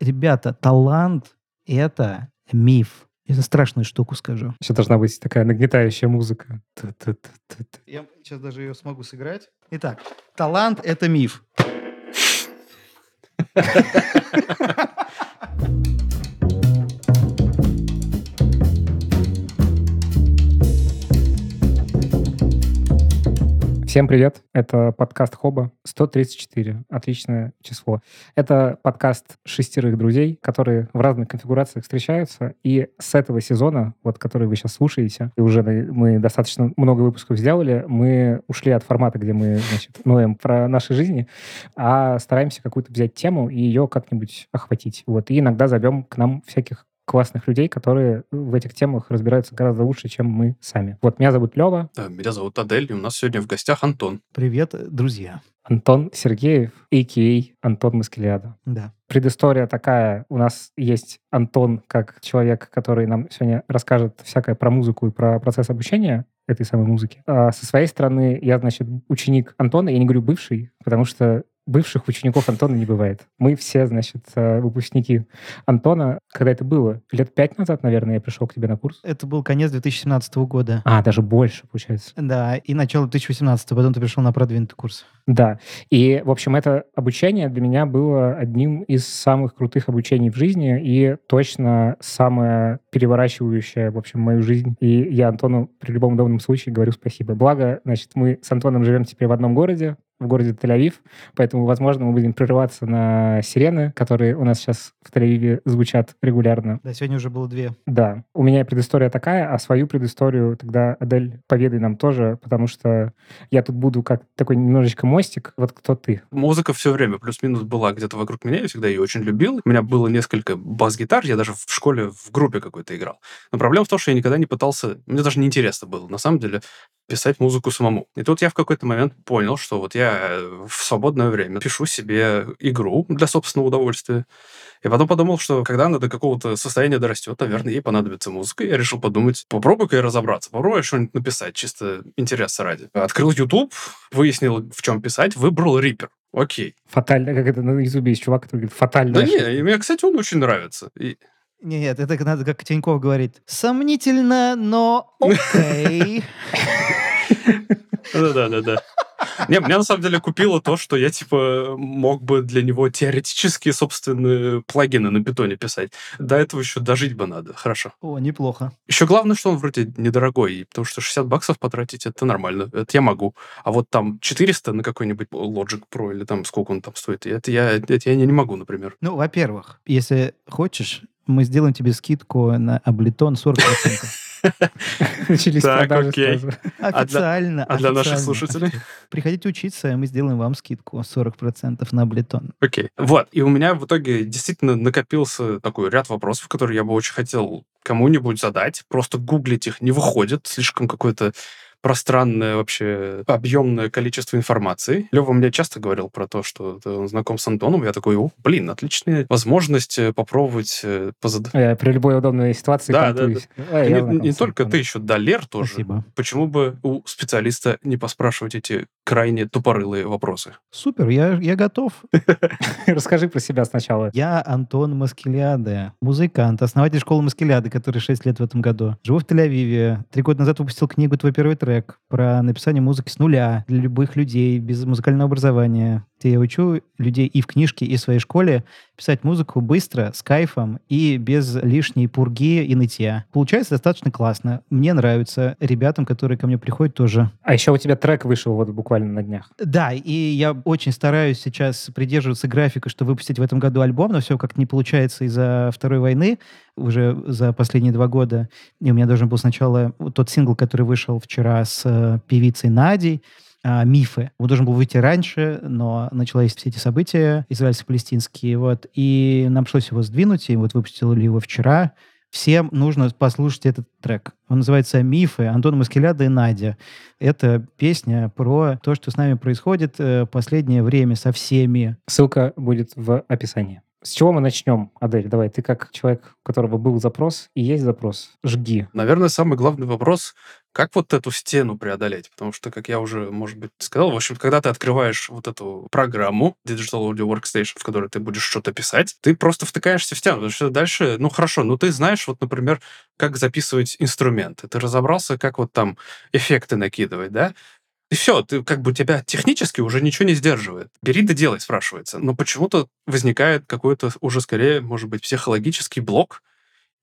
Ребята, талант — это миф. Я страшную штуку скажу. Еще должна быть такая нагнетающая музыка. Я сейчас даже ее смогу сыграть. Итак, талант — это миф. Всем привет! Это подкаст Хоба 134. Отличное число. Это подкаст шестерых друзей, которые в разных конфигурациях встречаются. И с этого сезона, вот который вы сейчас слушаете, и уже мы достаточно много выпусков сделали, мы ушли от формата, где мы, значит, ноем про наши жизни, а стараемся какую-то взять тему и ее как-нибудь охватить. Вот. И иногда зовем к нам всяких классных людей, которые в этих темах разбираются гораздо лучше, чем мы сами. Вот меня зовут Лева. Да, меня зовут Адель, и у нас сегодня в гостях Антон. Привет, друзья. Антон Сергеев, а.к.а. Антон Маскелиада. Да. Предыстория такая. У нас есть Антон как человек, который нам сегодня расскажет всякое про музыку и про процесс обучения этой самой музыки. А со своей стороны, я, значит, ученик Антона. Я не говорю бывший, потому что бывших учеников Антона не бывает. Мы все, значит, э, выпускники Антона. Когда это было? Лет пять назад, наверное, я пришел к тебе на курс. Это был конец 2017 года. А, даже больше, получается. Да, и начало 2018, потом ты пришел на продвинутый курс. Да. И, в общем, это обучение для меня было одним из самых крутых обучений в жизни и точно самое переворачивающее, в общем, мою жизнь. И я Антону при любом удобном случае говорю спасибо. Благо, значит, мы с Антоном живем теперь в одном городе, в городе Тель-Авив, поэтому, возможно, мы будем прерываться на сирены, которые у нас сейчас в Тель-Авиве звучат регулярно. Да, сегодня уже было две. Да. У меня предыстория такая, а свою предысторию тогда, Адель, поведай нам тоже, потому что я тут буду как такой немножечко мостик. Вот кто ты? Музыка все время плюс-минус была где-то вокруг меня, я всегда ее очень любил. У меня было несколько бас-гитар, я даже в школе в группе какой-то играл. Но проблема в том, что я никогда не пытался, мне даже не интересно было, на самом деле, писать музыку самому. И тут я в какой-то момент понял, что вот я в свободное время пишу себе игру для собственного удовольствия. И потом подумал, что когда она до какого-то состояния дорастет, наверное, ей понадобится музыка. И я решил подумать, попробуй-ка я разобраться, попробуй что-нибудь написать, чисто интереса ради. Открыл YouTube, выяснил, в чем писать, выбрал Reaper. Окей. Фатально, как это на Ютубе есть чувак, который говорит, фатально. Да не, и мне, кстати, он очень нравится. И... Нет, это надо, как Тиньков говорит. Сомнительно, но окей. Да-да-да. Не, меня на самом деле купило то, что я, типа, мог бы для него теоретически собственные плагины на питоне писать. До этого еще дожить бы надо. Хорошо. О, неплохо. Еще главное, что он вроде недорогой, потому что 60 баксов потратить, это нормально. Это я могу. А вот там 400 на какой-нибудь Logic Pro или там сколько он там стоит, это я, это я не могу, например. Ну, во-первых, если хочешь, мы сделаем тебе скидку на Аблетон 40%. Начались так, окей. Официально. А для, а наших слушателей? Приходите учиться, и мы сделаем вам скидку 40% на Аблетон. Окей. Вот. И у меня в итоге действительно накопился такой ряд вопросов, которые я бы очень хотел кому-нибудь задать. Просто гуглить их не выходит. Слишком какой-то пространное вообще объемное количество информации. Лева мне часто говорил про то, что он знаком с Антоном. Я такой, о, блин, отличная возможность э, попробовать э, позадать. Я при любой удобной ситуации да, да, да. А, не, не только ты, еще Далер тоже. Спасибо. Почему бы у специалиста не поспрашивать эти крайне тупорылые вопросы? Супер, я, я готов. Расскажи про себя сначала. Я Антон Маскеляде, музыкант, основатель школы Маскеляды, который 6 лет в этом году. Живу в Тель-Авиве. Три года назад выпустил книгу «Твой первый трек» трек про написание музыки с нуля для любых людей без музыкального образования. Я учу людей и в книжке, и в своей школе писать музыку быстро, с кайфом и без лишней пурги и нытья. Получается достаточно классно. Мне нравится. Ребятам, которые ко мне приходят, тоже. А еще у тебя трек вышел вот буквально на днях. Да, и я очень стараюсь сейчас придерживаться графика, что выпустить в этом году альбом, но все как не получается из-за Второй войны уже за последние два года. И у меня должен был сначала тот сингл, который вышел вчера с э, певицей Надей, а, мифы. Он должен был выйти раньше, но начались все эти события израильско-палестинские, вот, и нам пришлось его сдвинуть, и вот выпустили его вчера. Всем нужно послушать этот трек. Он называется «Мифы» Антона Маскеляда и Надя. Это песня про то, что с нами происходит э, последнее время со всеми. Ссылка будет в описании. С чего мы начнем, Адель? Давай, ты как человек, у которого был запрос и есть запрос, жги. Наверное, самый главный вопрос, как вот эту стену преодолеть? Потому что, как я уже, может быть, сказал, в общем, когда ты открываешь вот эту программу Digital Audio Workstation, в которой ты будешь что-то писать, ты просто втыкаешься в стену, потому что дальше, ну хорошо, ну ты знаешь, вот, например, как записывать инструменты, ты разобрался, как вот там эффекты накидывать, да? И все, ты как бы тебя технически уже ничего не сдерживает. Бери да делай, спрашивается. Но почему-то возникает какой-то уже скорее, может быть, психологический блок,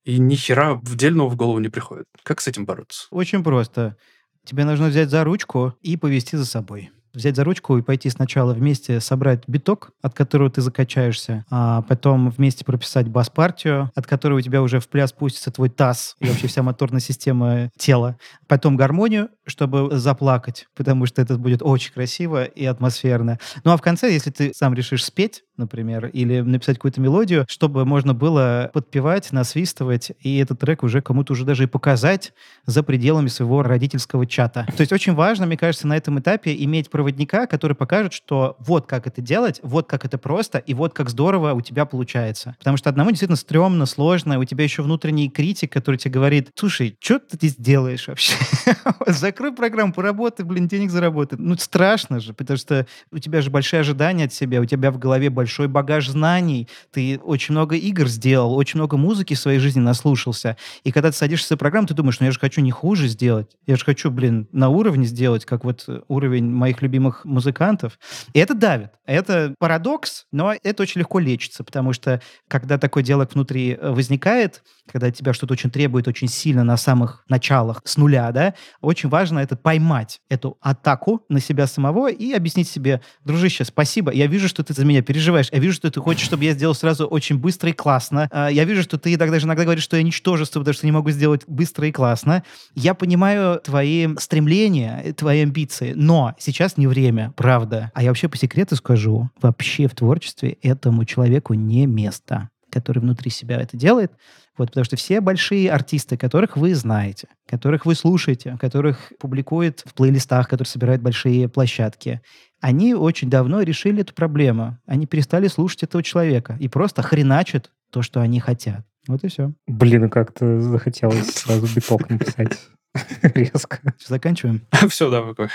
и ни хера дельного в голову не приходит. Как с этим бороться? Очень просто. Тебе нужно взять за ручку и повести за собой взять за ручку и пойти сначала вместе собрать биток, от которого ты закачаешься, а потом вместе прописать бас-партию, от которой у тебя уже в пляс пустится твой таз и вообще вся моторная система тела. Потом гармонию, чтобы заплакать, потому что это будет очень красиво и атмосферно. Ну а в конце, если ты сам решишь спеть, например, или написать какую-то мелодию, чтобы можно было подпевать, насвистывать, и этот трек уже кому-то уже даже и показать за пределами своего родительского чата. То есть очень важно, мне кажется, на этом этапе иметь проводника, который покажет, что вот как это делать, вот как это просто, и вот как здорово у тебя получается. Потому что одному действительно стрёмно, сложно, у тебя еще внутренний критик, который тебе говорит, слушай, что ты здесь делаешь вообще? Закрой программу, поработай, блин, денег заработай. Ну, страшно же, потому что у тебя же большие ожидания от себя, у тебя в голове большой багаж знаний, ты очень много игр сделал, очень много музыки в своей жизни наслушался. И когда ты садишься за программу, ты думаешь, ну я же хочу не хуже сделать, я же хочу, блин, на уровне сделать, как вот уровень моих любимых музыкантов. И это давит. Это парадокс, но это очень легко лечится, потому что когда такое дело внутри э, возникает, когда тебя что-то очень требует очень сильно на самых началах, с нуля, да, очень важно это поймать эту атаку на себя самого и объяснить себе, дружище, спасибо, я вижу, что ты за меня переживаешь. Я вижу, что ты хочешь, чтобы я сделал сразу очень быстро и классно. А, я вижу, что ты тогда даже иногда говоришь, что я ничтожество, потому что не могу сделать быстро и классно. Я понимаю твои стремления, твои амбиции, но сейчас не время, правда. А я вообще по секрету скажу, вообще в творчестве этому человеку не место который внутри себя это делает. Вот, потому что все большие артисты, которых вы знаете, которых вы слушаете, которых публикуют в плейлистах, которые собирают большие площадки, они очень давно решили эту проблему. Они перестали слушать этого человека и просто хреначат то, что они хотят. Вот и все. Блин, как-то захотелось сразу биток написать. Резко. Заканчиваем? Все, да, какой.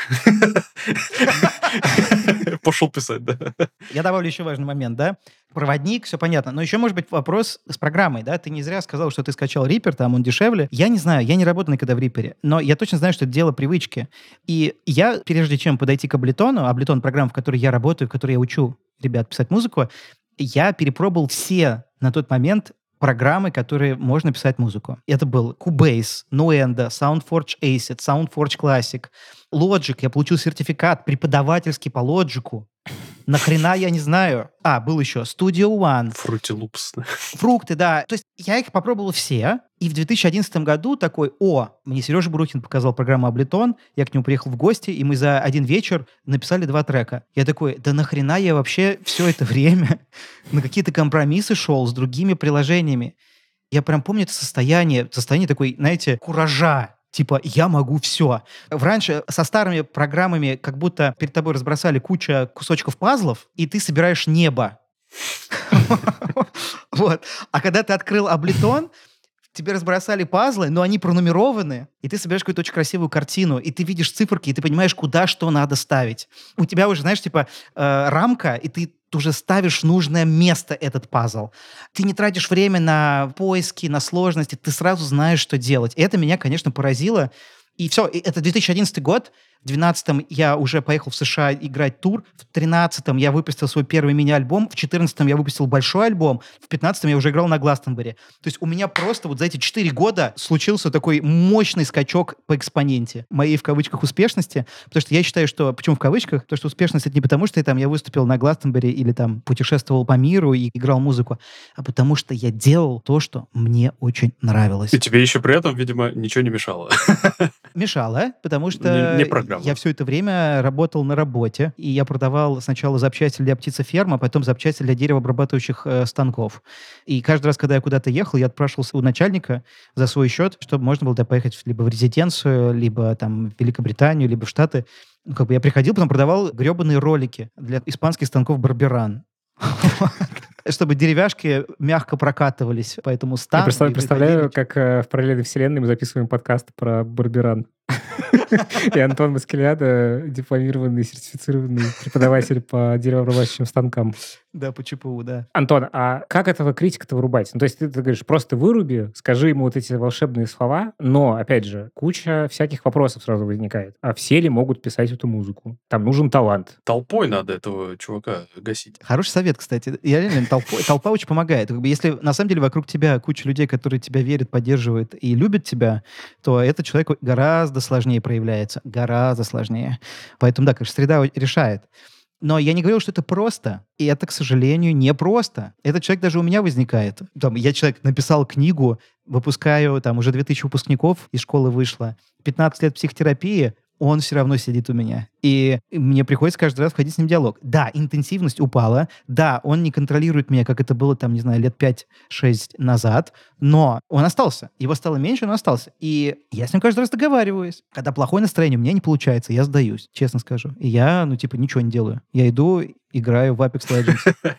Пошел писать, да. Я добавлю еще важный момент, да. Проводник, все понятно. Но еще может быть вопрос с программой, да. Ты не зря сказал, что ты скачал Reaper, там он дешевле. Я не знаю, я не работал никогда в Reaper, но я точно знаю, что это дело привычки. И я, прежде чем подойти к Ableton, Ableton программа, в которой я работаю, в которой я учу ребят писать музыку, я перепробовал все на тот момент программы, которые можно писать музыку. Это был Cubase, Nuendo, SoundForge Acid, SoundForge Classic, Logic. Я получил сертификат преподавательский по Logic. Нахрена, я не знаю. А, был еще Studio One. Fruity Loops. Фрукты, да. То есть я их попробовал все. И в 2011 году такой, о, мне Сережа Бурухин показал программу Ableton, я к нему приехал в гости, и мы за один вечер написали два трека. Я такой, да нахрена я вообще все это время на какие-то компромиссы шел с другими приложениями. Я прям помню это состояние, состояние такой, знаете, куража Типа, я могу все. Раньше со старыми программами как будто перед тобой разбросали куча кусочков пазлов, и ты собираешь небо. Вот. А когда ты открыл Абleton, тебе разбросали пазлы, но они пронумерованы, и ты собираешь какую-то очень красивую картину, и ты видишь циферки, и ты понимаешь, куда что надо ставить. У тебя уже, знаешь, типа э, рамка, и ты ты уже ставишь нужное место этот пазл. Ты не тратишь время на поиски, на сложности, ты сразу знаешь, что делать. И это меня, конечно, поразило. И все, это 2011 год, в 12 я уже поехал в США играть тур. В 13 я выпустил свой первый мини-альбом. В 14 я выпустил большой альбом. В 15 я уже играл на Гластенберри. То есть у меня просто вот за эти 4 года случился такой мощный скачок по экспоненте моей, в кавычках, успешности. Потому что я считаю, что... Почему в кавычках? Потому что успешность это не потому, что я, там, я выступил на Гластенберри или там путешествовал по миру и играл музыку, а потому что я делал то, что мне очень нравилось. И тебе еще при этом, видимо, ничего не мешало. Мешало, потому что... Не, не программа. Я все это время работал на работе, и я продавал сначала запчасти для птицеферм, а потом запчасти для деревообрабатывающих э, станков. И каждый раз, когда я куда-то ехал, я отпрашивался у начальника за свой счет, чтобы можно было поехать либо в резиденцию, либо там в Великобританию, либо в Штаты. Ну, как бы я приходил, потом продавал гребаные ролики для испанских станков Барберан. чтобы деревяшки мягко прокатывались по этому стану. Я представляю, представляю как э, в параллельной вселенной мы записываем подкаст про Барберан. И Антон Маскеляда, дипломированный, сертифицированный преподаватель по деревообрабатывающим станкам. Да, по ЧПУ, да. Антон, а как этого критика-то вырубать? Ну, то есть ты, ты говоришь, просто выруби, скажи ему вот эти волшебные слова, но, опять же, куча всяких вопросов сразу возникает. А все ли могут писать эту музыку? Там нужен талант. Толпой надо этого чувака гасить. Хороший совет, кстати. Я реально, толпой, толпа очень помогает. Как бы, если на самом деле вокруг тебя куча людей, которые тебя верят, поддерживают и любят тебя, то этот человек гораздо сложнее проявляется. Гораздо сложнее. Поэтому, да, конечно, среда решает. Но я не говорил, что это просто. И это, к сожалению, не просто. Этот человек даже у меня возникает. Там, я человек написал книгу, выпускаю, там уже 2000 выпускников из школы вышло, 15 лет психотерапии, он все равно сидит у меня. И мне приходится каждый раз входить с ним в диалог. Да, интенсивность упала. Да, он не контролирует меня, как это было там, не знаю, лет 5-6 назад. Но он остался. Его стало меньше, но остался. И я с ним каждый раз договариваюсь. Когда плохое настроение, у меня не получается, я сдаюсь, честно скажу. И я, ну, типа, ничего не делаю. Я иду, играю в Apex Legends.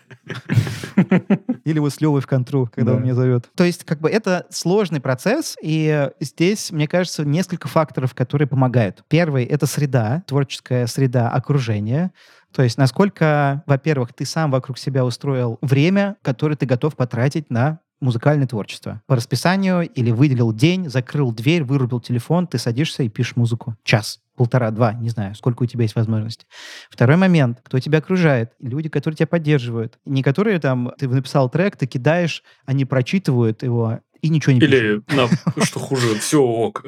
Или вот с Левой в контру, когда он меня зовет. То есть, как бы, это сложный процесс, и здесь, мне кажется, несколько факторов, которые помогают. Первый — это среда, творческая среда, окружение. То есть, насколько, во-первых, ты сам вокруг себя устроил время, которое ты готов потратить на музыкальное творчество. По расписанию или выделил день, закрыл дверь, вырубил телефон, ты садишься и пишешь музыку. Час полтора, два, не знаю, сколько у тебя есть возможность. Второй момент, кто тебя окружает, люди, которые тебя поддерживают. Не которые там, ты написал трек, ты кидаешь, они прочитывают его и ничего не. Или, что хуже, все ок.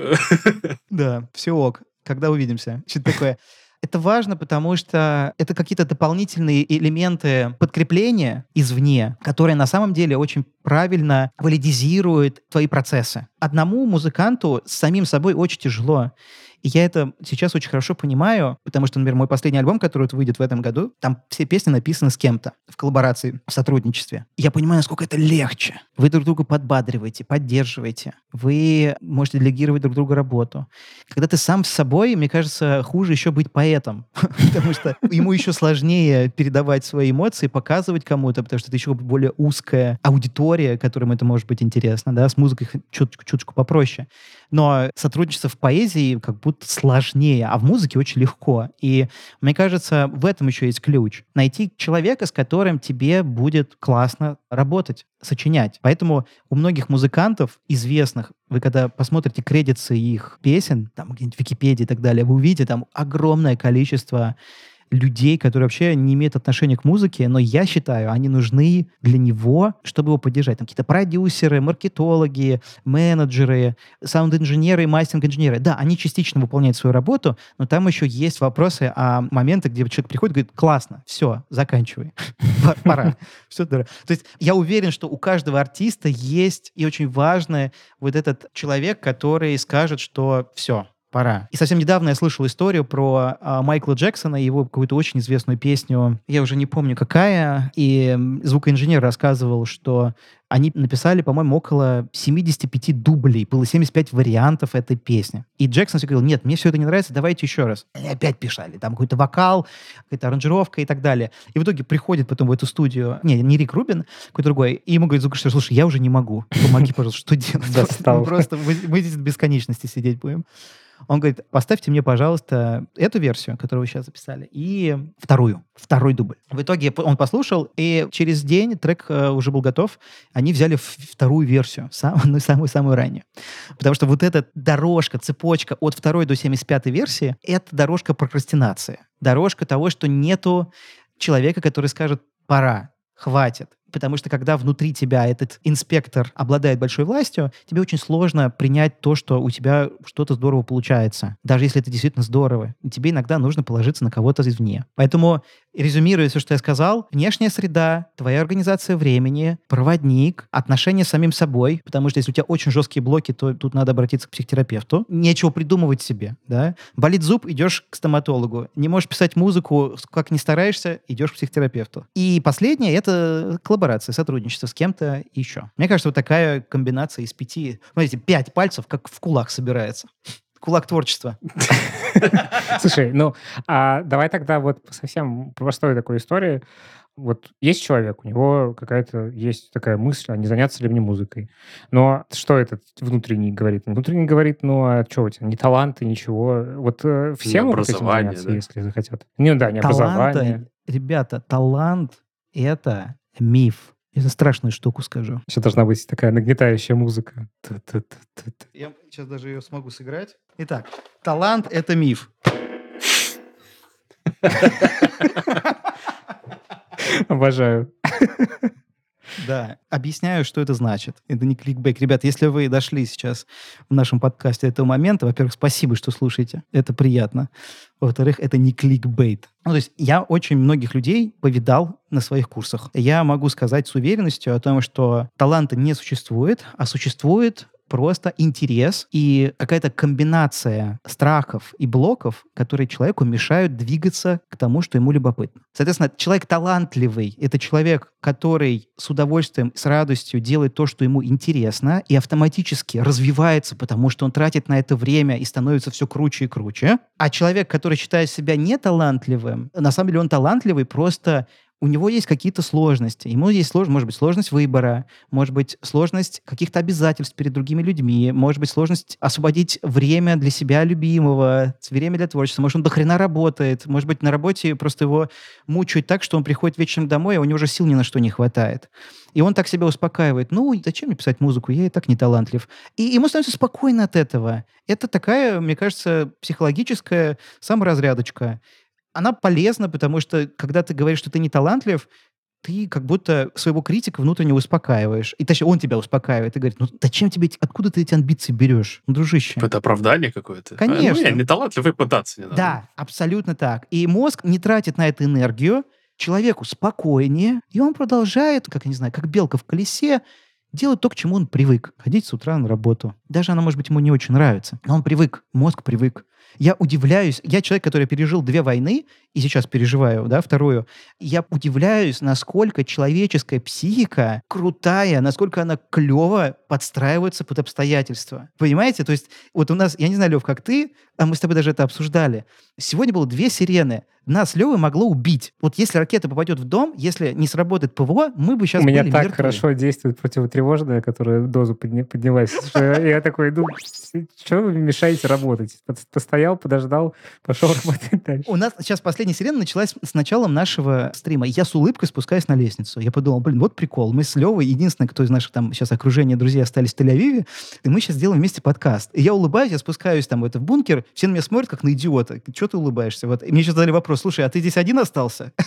Да, все ок. Когда увидимся? Что-то такое. Это важно, потому что это какие-то дополнительные элементы подкрепления извне, которые на самом деле очень правильно валидизируют твои процессы. Одному музыканту с самим собой очень тяжело. И я это сейчас очень хорошо понимаю, потому что, например, мой последний альбом, который вот выйдет в этом году, там все песни написаны с кем-то в коллаборации, в сотрудничестве. Я понимаю, насколько это легче. Вы друг друга подбадриваете, поддерживаете. Вы можете делегировать друг другу работу. Когда ты сам с собой, мне кажется, хуже еще быть поэтом, потому что ему еще сложнее передавать свои эмоции, показывать кому-то, потому что это еще более узкая аудитория, которым это может быть интересно, да, с музыкой чуточку, чуточку попроще. Но сотрудничество в поэзии как будто сложнее, а в музыке очень легко. И мне кажется, в этом еще есть ключ. Найти человека, с которым тебе будет классно работать, сочинять. Поэтому у многих музыкантов известных, вы когда посмотрите кредиты их песен, там где-нибудь в Википедии и так далее, вы увидите там огромное количество людей, которые вообще не имеют отношения к музыке, но я считаю, они нужны для него, чтобы его поддержать. Там какие-то продюсеры, маркетологи, менеджеры, саунд-инженеры и мастеринг-инженеры. Да, они частично выполняют свою работу, но там еще есть вопросы о моментах, где человек приходит и говорит, классно, все, заканчивай, пора. Все, То есть я уверен, что у каждого артиста есть и очень важный вот этот человек, который скажет, что все, пора. И совсем недавно я слышал историю про а, Майкла Джексона и его какую-то очень известную песню, я уже не помню какая, и звукоинженер рассказывал, что они написали, по-моему, около 75 дублей. Было 75 вариантов этой песни. И Джексон все говорил, нет, мне все это не нравится, давайте еще раз. И опять писали. Там какой-то вокал, какая-то аранжировка и так далее. И в итоге приходит потом в эту студию, не, не Рик Рубин, какой-то другой, и ему говорит звукорежиссер, слушай, я уже не могу. Помоги, пожалуйста, что делать? Просто мы здесь до бесконечности сидеть будем. Он говорит, поставьте мне, пожалуйста, эту версию, которую вы сейчас записали, и вторую, второй дубль. В итоге он послушал, и через день трек э, уже был готов. Они взяли вторую версию, самую-самую самую самую раннюю. Потому что вот эта дорожка, цепочка от второй до 75 версии, это дорожка прокрастинации. Дорожка того, что нету человека, который скажет, пора, хватит потому что когда внутри тебя этот инспектор обладает большой властью, тебе очень сложно принять то, что у тебя что-то здорово получается, даже если это действительно здорово. Тебе иногда нужно положиться на кого-то извне. Поэтому, резюмируя все, что я сказал, внешняя среда, твоя организация времени, проводник, отношения с самим собой, потому что если у тебя очень жесткие блоки, то тут надо обратиться к психотерапевту. Нечего придумывать себе, да? Болит зуб, идешь к стоматологу. Не можешь писать музыку, как не стараешься, идешь к психотерапевту. И последнее — это коллаборация сотрудничество с кем-то еще. Мне кажется, вот такая комбинация из пяти, смотрите, пять пальцев, как в кулак собирается. Кулак творчества. Слушай, ну, а давай тогда вот совсем простой такой истории. Вот есть человек, у него какая-то есть такая мысль, а не заняться ли мне музыкой. Но что этот внутренний говорит? Внутренний говорит, ну, а что у тебя, ни таланты, ничего. Вот э, все Не могут этим образование, заняться, да? если захотят. Ну да, не образование. Таланта, ребята, талант — это миф. Я страшную штуку скажу. Все должна быть такая нагнетающая музыка. Я сейчас даже ее смогу сыграть. Итак, талант — это миф. Обожаю. Да, объясняю, что это значит. Это не кликбейк. Ребят, если вы дошли сейчас в нашем подкасте до этого момента, во-первых, спасибо, что слушаете. Это приятно. Во-вторых, это не кликбейт. Ну, то есть я очень многих людей повидал на своих курсах. Я могу сказать с уверенностью о том, что таланта не существует, а существует просто интерес и какая-то комбинация страхов и блоков, которые человеку мешают двигаться к тому, что ему любопытно. Соответственно, человек талантливый — это человек, который с удовольствием, с радостью делает то, что ему интересно, и автоматически развивается, потому что он тратит на это время и становится все круче и круче. А человек, который считает себя неталантливым, на самом деле он талантливый, просто у него есть какие-то сложности. Ему есть сложность, может быть, сложность выбора, может быть, сложность каких-то обязательств перед другими людьми, может быть, сложность освободить время для себя любимого, время для творчества. Может, он до хрена работает, может быть, на работе просто его мучают так, что он приходит вечером домой, а у него уже сил ни на что не хватает. И он так себя успокаивает. Ну, зачем мне писать музыку? Я и так не талантлив. И ему становится спокойно от этого. Это такая, мне кажется, психологическая саморазрядочка она полезна, потому что когда ты говоришь, что ты не талантлив, ты как будто своего критика внутренне успокаиваешь. И точнее, он тебя успокаивает и говорит, ну зачем тебе откуда ты эти амбиции берешь, ну, дружище? Это оправдание какое-то. А, ну, Конечно. я не талантливый, пытаться не надо. Да, абсолютно так. И мозг не тратит на это энергию, человеку спокойнее, и он продолжает, как я не знаю, как белка в колесе, делать то, к чему он привык. Ходить с утра на работу. Даже она, может быть, ему не очень нравится. Но он привык, мозг привык. Я удивляюсь, я человек, который пережил две войны, и сейчас переживаю, да, вторую. Я удивляюсь, насколько человеческая психика крутая, насколько она клево подстраивается под обстоятельства. Понимаете? То есть вот у нас, я не знаю, Лев, как ты, а мы с тобой даже это обсуждали. Сегодня было две сирены. Нас Левы могло убить. Вот если ракета попадет в дом, если не сработает ПВО, мы бы сейчас У меня так мертвы. хорошо действует противотревожная, которая дозу подня- поднялась. Я такой, ну, что вы мешаете работать? Постоял, подождал, пошел работать дальше. У нас сейчас последняя сирена началась с началом нашего стрима. Я с улыбкой спускаюсь на лестницу. Я подумал, блин, вот прикол. Мы с Левой, единственное, кто из наших там сейчас окружения друзей остались в Тель-Авиве, и мы сейчас сделаем вместе подкаст. И я улыбаюсь, я спускаюсь там это в бункер, все на меня смотрят, как на идиота. Что ты улыбаешься? Вот. И мне сейчас задали вопрос, слушай, а ты здесь один остался?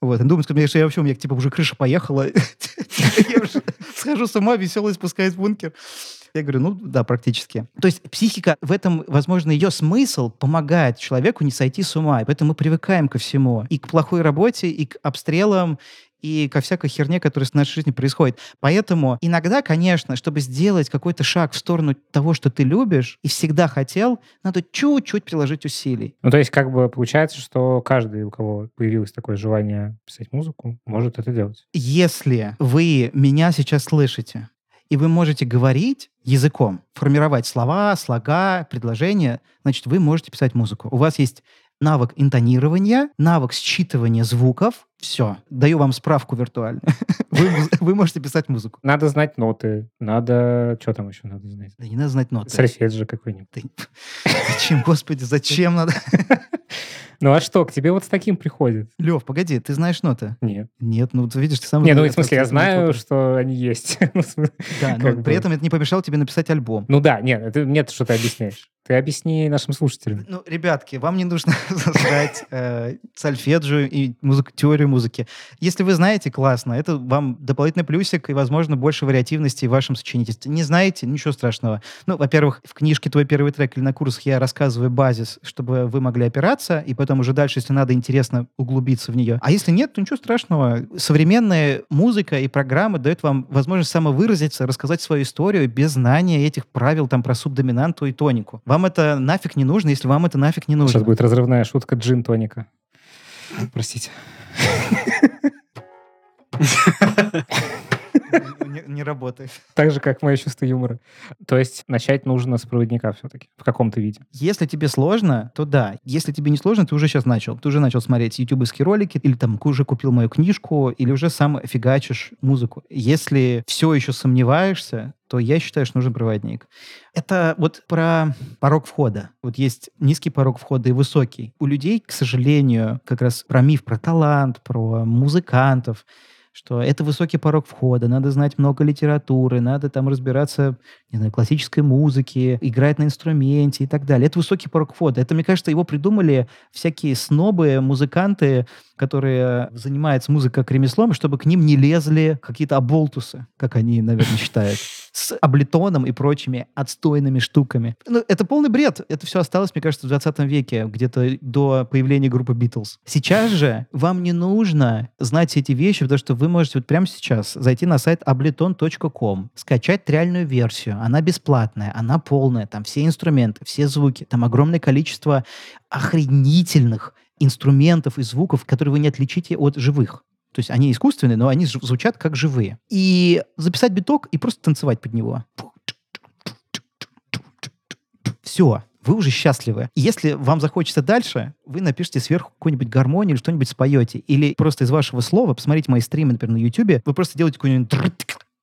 Вот, и думают, что я вообще, у меня типа уже крыша поехала. Я уже схожу с ума, веселый, в бункер. Я говорю, ну да, практически. То есть психика, в этом, возможно, ее смысл помогает человеку не сойти с ума. И поэтому мы привыкаем ко всему. И к плохой работе, и к обстрелам, и ко всякой херне, которая с нашей жизнью происходит. Поэтому иногда, конечно, чтобы сделать какой-то шаг в сторону того, что ты любишь и всегда хотел, надо чуть-чуть приложить усилий. Ну, то есть, как бы получается, что каждый, у кого появилось такое желание писать музыку, может это делать. Если вы меня сейчас слышите, и вы можете говорить языком, формировать слова, слога, предложения, значит, вы можете писать музыку. У вас есть навык интонирования, навык считывания звуков. Все, даю вам справку виртуально. Вы, вы можете писать музыку. Надо знать ноты, надо... Что там еще надо знать? Да не надо знать ноты. Сольфеджио какой-нибудь. Ты- Зачем, господи, зачем надо? Ну а что, к тебе вот с таким приходит? Лев, погоди, ты знаешь ноты? Нет. Нет, ну ты видишь, ты сам... Не, ну в смысле, я знаю, что они есть. Ну, Да, но при этом это не помешало тебе написать альбом. Ну да, нет, это нет, что ты объясняешь. Ты объясни нашим слушателям. Ну, ребятки, вам не нужно знать э, сольфеджио и музыку, теорию музыки. Если вы знаете, классно. Это вам дополнительный плюсик и, возможно, больше вариативности в вашем сочинительстве. Не знаете, ничего страшного. Ну, во-первых, в книжке «Твой первый трек» или на курсах я рассказываю базис, чтобы вы могли опираться, и потом уже дальше, если надо, интересно углубиться в нее. А если нет, то ничего страшного. Современная музыка и программы дают вам возможность самовыразиться, рассказать свою историю без знания этих правил там про субдоминанту и тонику. Вам это нафиг не нужно, если вам это нафиг не нужно. Сейчас будет разрывная шутка джин-тоника. Простите. Не- не работает. Так же, как мое чувство юмора. То есть начать нужно с проводника все-таки в каком-то виде. Если тебе сложно, то да. Если тебе не сложно, ты уже сейчас начал. Ты уже начал смотреть ютубовские ролики, или там уже купил мою книжку, или уже сам фигачишь музыку. Если все еще сомневаешься, то я считаю, что нужен проводник. Это вот про порог входа. Вот есть низкий порог входа и высокий. У людей, к сожалению, как раз про миф, про талант, про музыкантов, что это высокий порог входа, надо знать много литературы, надо там разбираться, не знаю, классической музыке, играть на инструменте и так далее. Это высокий порог входа. Это, мне кажется, его придумали всякие снобы, музыканты, которые занимаются музыкой как ремеслом, чтобы к ним не лезли какие-то оболтусы, как они, наверное, считают, с облитоном и прочими отстойными штуками. Ну, это полный бред. Это все осталось, мне кажется, в 20 веке, где-то до появления группы Битлз. Сейчас же вам не нужно знать эти вещи, потому что вы можете вот прямо сейчас зайти на сайт ableton.com, скачать реальную версию. Она бесплатная, она полная, там все инструменты, все звуки, там огромное количество охренительных инструментов и звуков, которые вы не отличите от живых. То есть они искусственные, но они звучат как живые. И записать биток и просто танцевать под него. Все, вы уже счастливы. И если вам захочется дальше, вы напишите сверху какую-нибудь гармонию или что-нибудь споете. Или просто из вашего слова, посмотрите мои стримы, например, на YouTube, вы просто делаете какую-нибудь...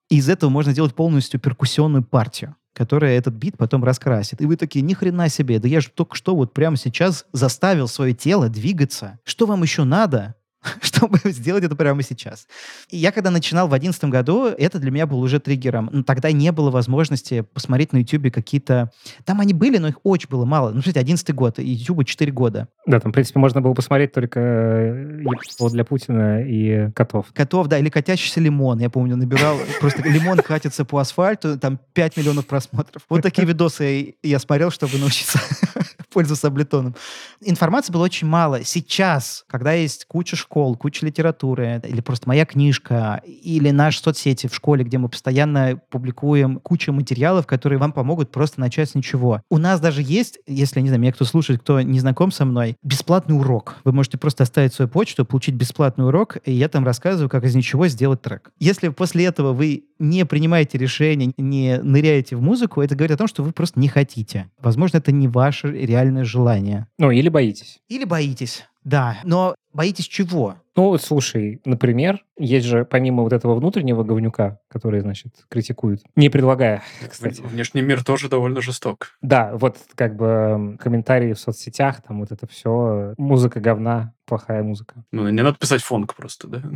И из этого можно сделать полностью перкуссионную партию которая этот бит потом раскрасит. И вы такие, ни хрена себе, да я же только что вот прямо сейчас заставил свое тело двигаться. Что вам еще надо? чтобы сделать это прямо сейчас. И я когда начинал в 2011 году, это для меня было уже триггером. Но тогда не было возможности посмотреть на YouTube какие-то... Там они были, но их очень было мало. Ну, смотрите, 11 год, и YouTube 4 года. Да, там, в принципе, можно было посмотреть только э, для Путина и котов. Котов, да, или катящийся лимон. Я помню, набирал просто лимон катится по асфальту, там 5 миллионов просмотров. Вот такие видосы я смотрел, чтобы научиться пользоваться облитоном. Информации было очень мало. Сейчас, когда есть куча школ, куча литературы, или просто моя книжка, или наши соцсети в школе, где мы постоянно публикуем кучу материалов, которые вам помогут просто начать с ничего. У нас даже есть, если, не знаю, меня кто слушает, кто не знаком со мной, бесплатный урок. Вы можете просто оставить свою почту, получить бесплатный урок, и я там рассказываю, как из ничего сделать трек. Если после этого вы не принимаете решения, не ныряете в музыку, это говорит о том, что вы просто не хотите. Возможно, это не ваше реальное желание. Ну, или боитесь. Или боитесь, да. Но боитесь чего? Ну, слушай, например, есть же помимо вот этого внутреннего говнюка, который, значит, критикует, не предлагая, кстати. Внешний мир тоже довольно жесток. Да, вот как бы комментарии в соцсетях, там вот это все, музыка говна, плохая музыка. Ну, не надо писать фонк просто, да?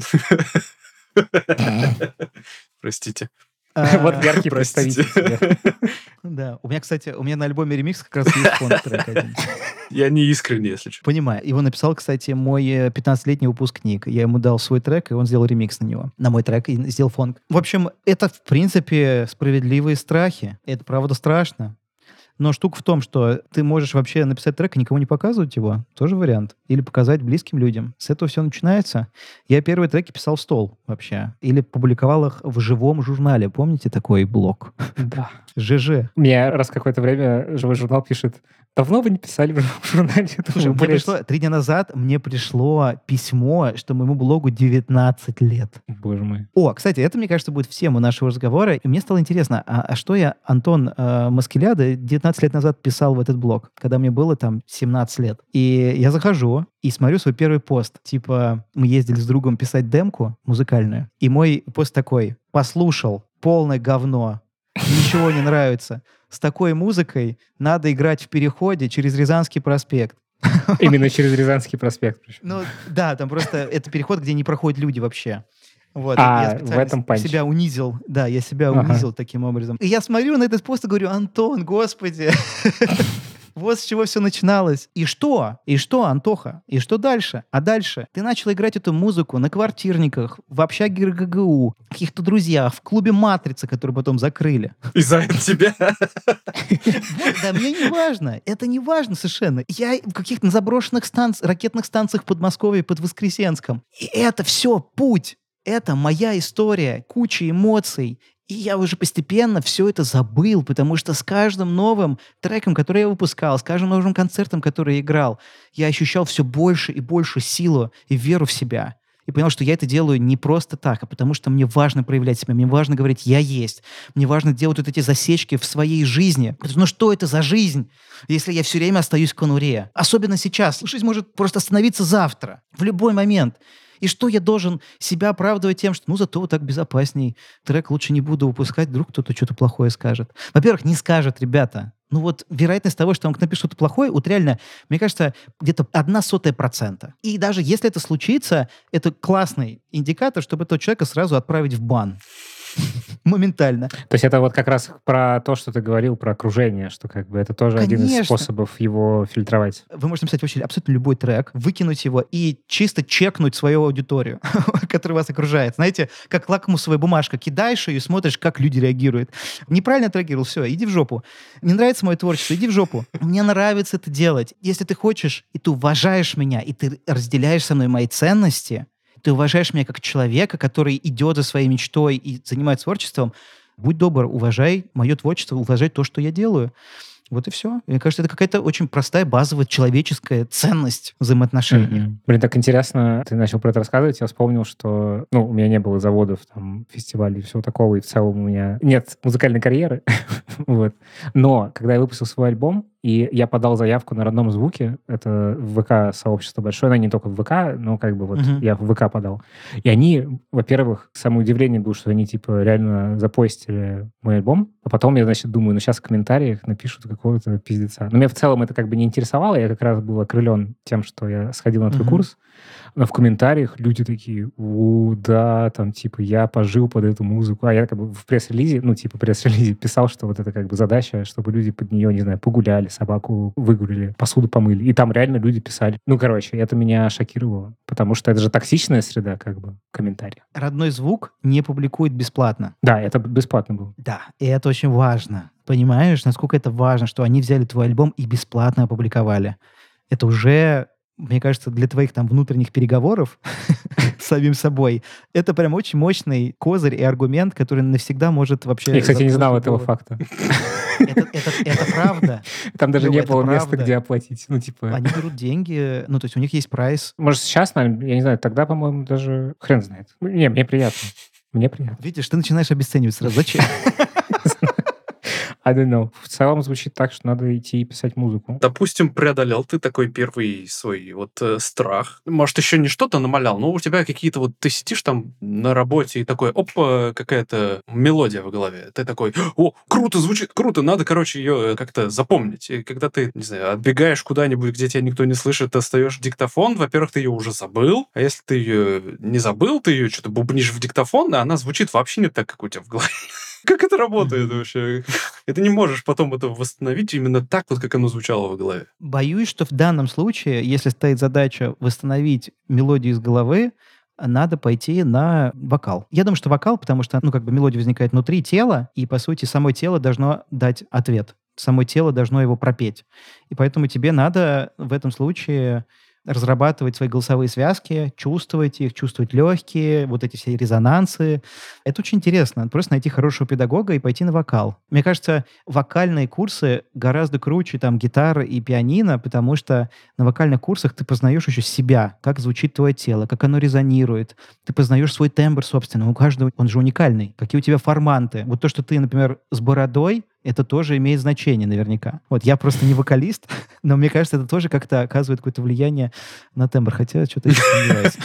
Простите. Вот а, яркий представитель. Да. У меня, кстати, у меня на альбоме ремикс как раз есть фонд трек один. Я не искренне, если что. Понимаю. Его написал, кстати, мой 15-летний э, выпускник. Я ему дал свой трек, и он сделал ремикс на него. На мой трек, и сделал фонг. В общем, это, в принципе, справедливые страхи. Это, правда, страшно. Но штука в том, что ты можешь вообще написать трек и никому не показывать его. Тоже вариант. Или показать близким людям. С этого все начинается. Я первые треки писал в стол вообще. Или публиковал их в живом журнале. Помните такой блог? Да. ЖЖ. Мне раз какое-то время живой журнал пишет, давно вы не писали в журнале? Слушай, мне пришло, три дня назад мне пришло письмо, что моему блогу 19 лет. Боже мой. О, кстати, это, мне кажется, будет в тему нашего разговора. И мне стало интересно, а, а что я, Антон э, Маскеляда, 19 лет назад писал в этот блог, когда мне было там 17 лет. И я захожу, и смотрю свой первый пост. Типа, мы ездили с другом писать демку музыкальную, и мой пост такой, послушал, полное говно, ничего не нравится. С такой музыкой надо играть в переходе через Рязанский проспект. Именно через Рязанский проспект. Ну, да, там просто это переход, где не проходят люди вообще. Вот, а, я в этом панч. себя унизил. Да, я себя ага. унизил таким образом. И я смотрю на этот пост и говорю, Антон, господи, Вот с чего все начиналось. И что? И что, Антоха? И что дальше? А дальше? Ты начал играть эту музыку на квартирниках, в общаге РГГУ, каких-то друзьях, в клубе «Матрица», который потом закрыли. Из-за тебя? Да мне не важно. Это не важно совершенно. Я в каких-то заброшенных станциях, ракетных станциях в Подмосковье, под Воскресенском. И это все путь. Это моя история, куча эмоций. И я уже постепенно все это забыл, потому что с каждым новым треком, который я выпускал, с каждым новым концертом, который я играл, я ощущал все больше и больше силу и веру в себя. и понял, что я это делаю не просто так, а потому что мне важно проявлять себя, мне важно говорить «я есть», мне важно делать вот эти засечки в своей жизни. Ну что это за жизнь, если я все время остаюсь в конуре? Особенно сейчас. Жизнь может просто остановиться завтра, в любой момент. И что я должен себя оправдывать тем, что ну зато вот так безопасней, трек лучше не буду выпускать, вдруг кто-то что-то плохое скажет. Во-первых, не скажет, ребята. Ну вот вероятность того, что он напишет что-то плохое, вот реально, мне кажется, где-то одна сотая процента. И даже если это случится, это классный индикатор, чтобы этого человека сразу отправить в бан. Моментально. То есть это вот как раз про то, что ты говорил про окружение, что как бы это тоже один из способов его фильтровать. Вы можете написать вообще абсолютно любой трек, выкинуть его и чисто чекнуть свою аудиторию, которая вас окружает. Знаете, как лакмусовая бумажка. Кидаешь ее и смотришь, как люди реагируют. Неправильно отреагировал, все, иди в жопу. Не нравится мое творчество, иди в жопу. Мне нравится это делать. Если ты хочешь, и ты уважаешь меня, и ты разделяешь со мной мои ценности, ты уважаешь меня как человека, который идет за своей мечтой и занимается творчеством, будь добр, уважай мое творчество, уважай то, что я делаю. Вот и все. Мне кажется, это какая-то очень простая, базовая человеческая ценность взаимоотношений. Mm-hmm. Блин, так интересно, ты начал про это рассказывать, я вспомнил, что, ну, у меня не было заводов, там, фестивалей и всего такого, и в целом у меня нет музыкальной карьеры, вот. Но, когда я выпустил свой альбом, и я подал заявку на родном звуке. Это ВК-сообщество большое, но не только в ВК, но как бы вот uh-huh. я в ВК подал. И они, во-первых, самое удивление было, что они типа реально запостили мой альбом. А потом я, значит, думаю, ну сейчас в комментариях напишут какого-то пиздеца. Но меня в целом это как бы не интересовало. Я как раз был окрылен тем, что я сходил на твой uh-huh. курс. Но в комментариях люди такие, у, да, там, типа, я пожил под эту музыку. А я как бы в пресс-релизе, ну, типа, пресс-релизе писал, что вот это как бы задача, чтобы люди под нее, не знаю, погуляли, собаку выгулили, посуду помыли. И там реально люди писали. Ну, короче, это меня шокировало, потому что это же токсичная среда, как бы, комментарий. Родной звук не публикует бесплатно. Да, это бесплатно было. Да, и это очень важно. Понимаешь, насколько это важно, что они взяли твой альбом и бесплатно опубликовали. Это уже мне кажется, для твоих там внутренних переговоров с самим собой, это прям очень мощный козырь и аргумент, который навсегда может вообще... Я, кстати, не знал этого факта. Это, это, это правда. Там даже не было места, где оплатить. Ну, типа... Они берут деньги, ну, то есть у них есть прайс. Может, сейчас, наверное, я не знаю, тогда, по-моему, даже хрен знает. Не, мне приятно. Мне приятно. Видишь, ты начинаешь обесценивать сразу. Зачем? I don't know. В целом звучит так, что надо идти и писать музыку. Допустим, преодолел ты такой первый свой вот э, страх. Может, еще не что-то намалял, но у тебя какие-то вот... Ты сидишь там на работе и такой, оп, какая-то мелодия в голове. Ты такой, о, круто звучит, круто, надо, короче, ее э, как-то запомнить. И когда ты, не знаю, отбегаешь куда-нибудь, где тебя никто не слышит, ты остаешь диктофон, во-первых, ты ее уже забыл, а если ты ее не забыл, ты ее что-то бубнишь в диктофон, а она звучит вообще не так, как у тебя в голове. Как это работает вообще? Ты не можешь потом это восстановить именно так, вот как оно звучало в голове. Боюсь, что в данном случае, если стоит задача восстановить мелодию из головы, надо пойти на вокал. Я думаю, что вокал, потому что, ну, как бы мелодия возникает внутри тела, и, по сути, само тело должно дать ответ. Само тело должно его пропеть. И поэтому тебе надо в этом случае разрабатывать свои голосовые связки, чувствовать их, чувствовать легкие, вот эти все резонансы. Это очень интересно. Просто найти хорошего педагога и пойти на вокал. Мне кажется, вокальные курсы гораздо круче там гитары и пианино, потому что на вокальных курсах ты познаешь еще себя, как звучит твое тело, как оно резонирует. Ты познаешь свой тембр, собственно. У каждого он же уникальный. Какие у тебя форманты. Вот то, что ты, например, с бородой, это тоже имеет значение наверняка. Вот я просто не вокалист, но мне кажется, это тоже как-то оказывает какое-то влияние на тембр, хотя что-то я сомневаюсь.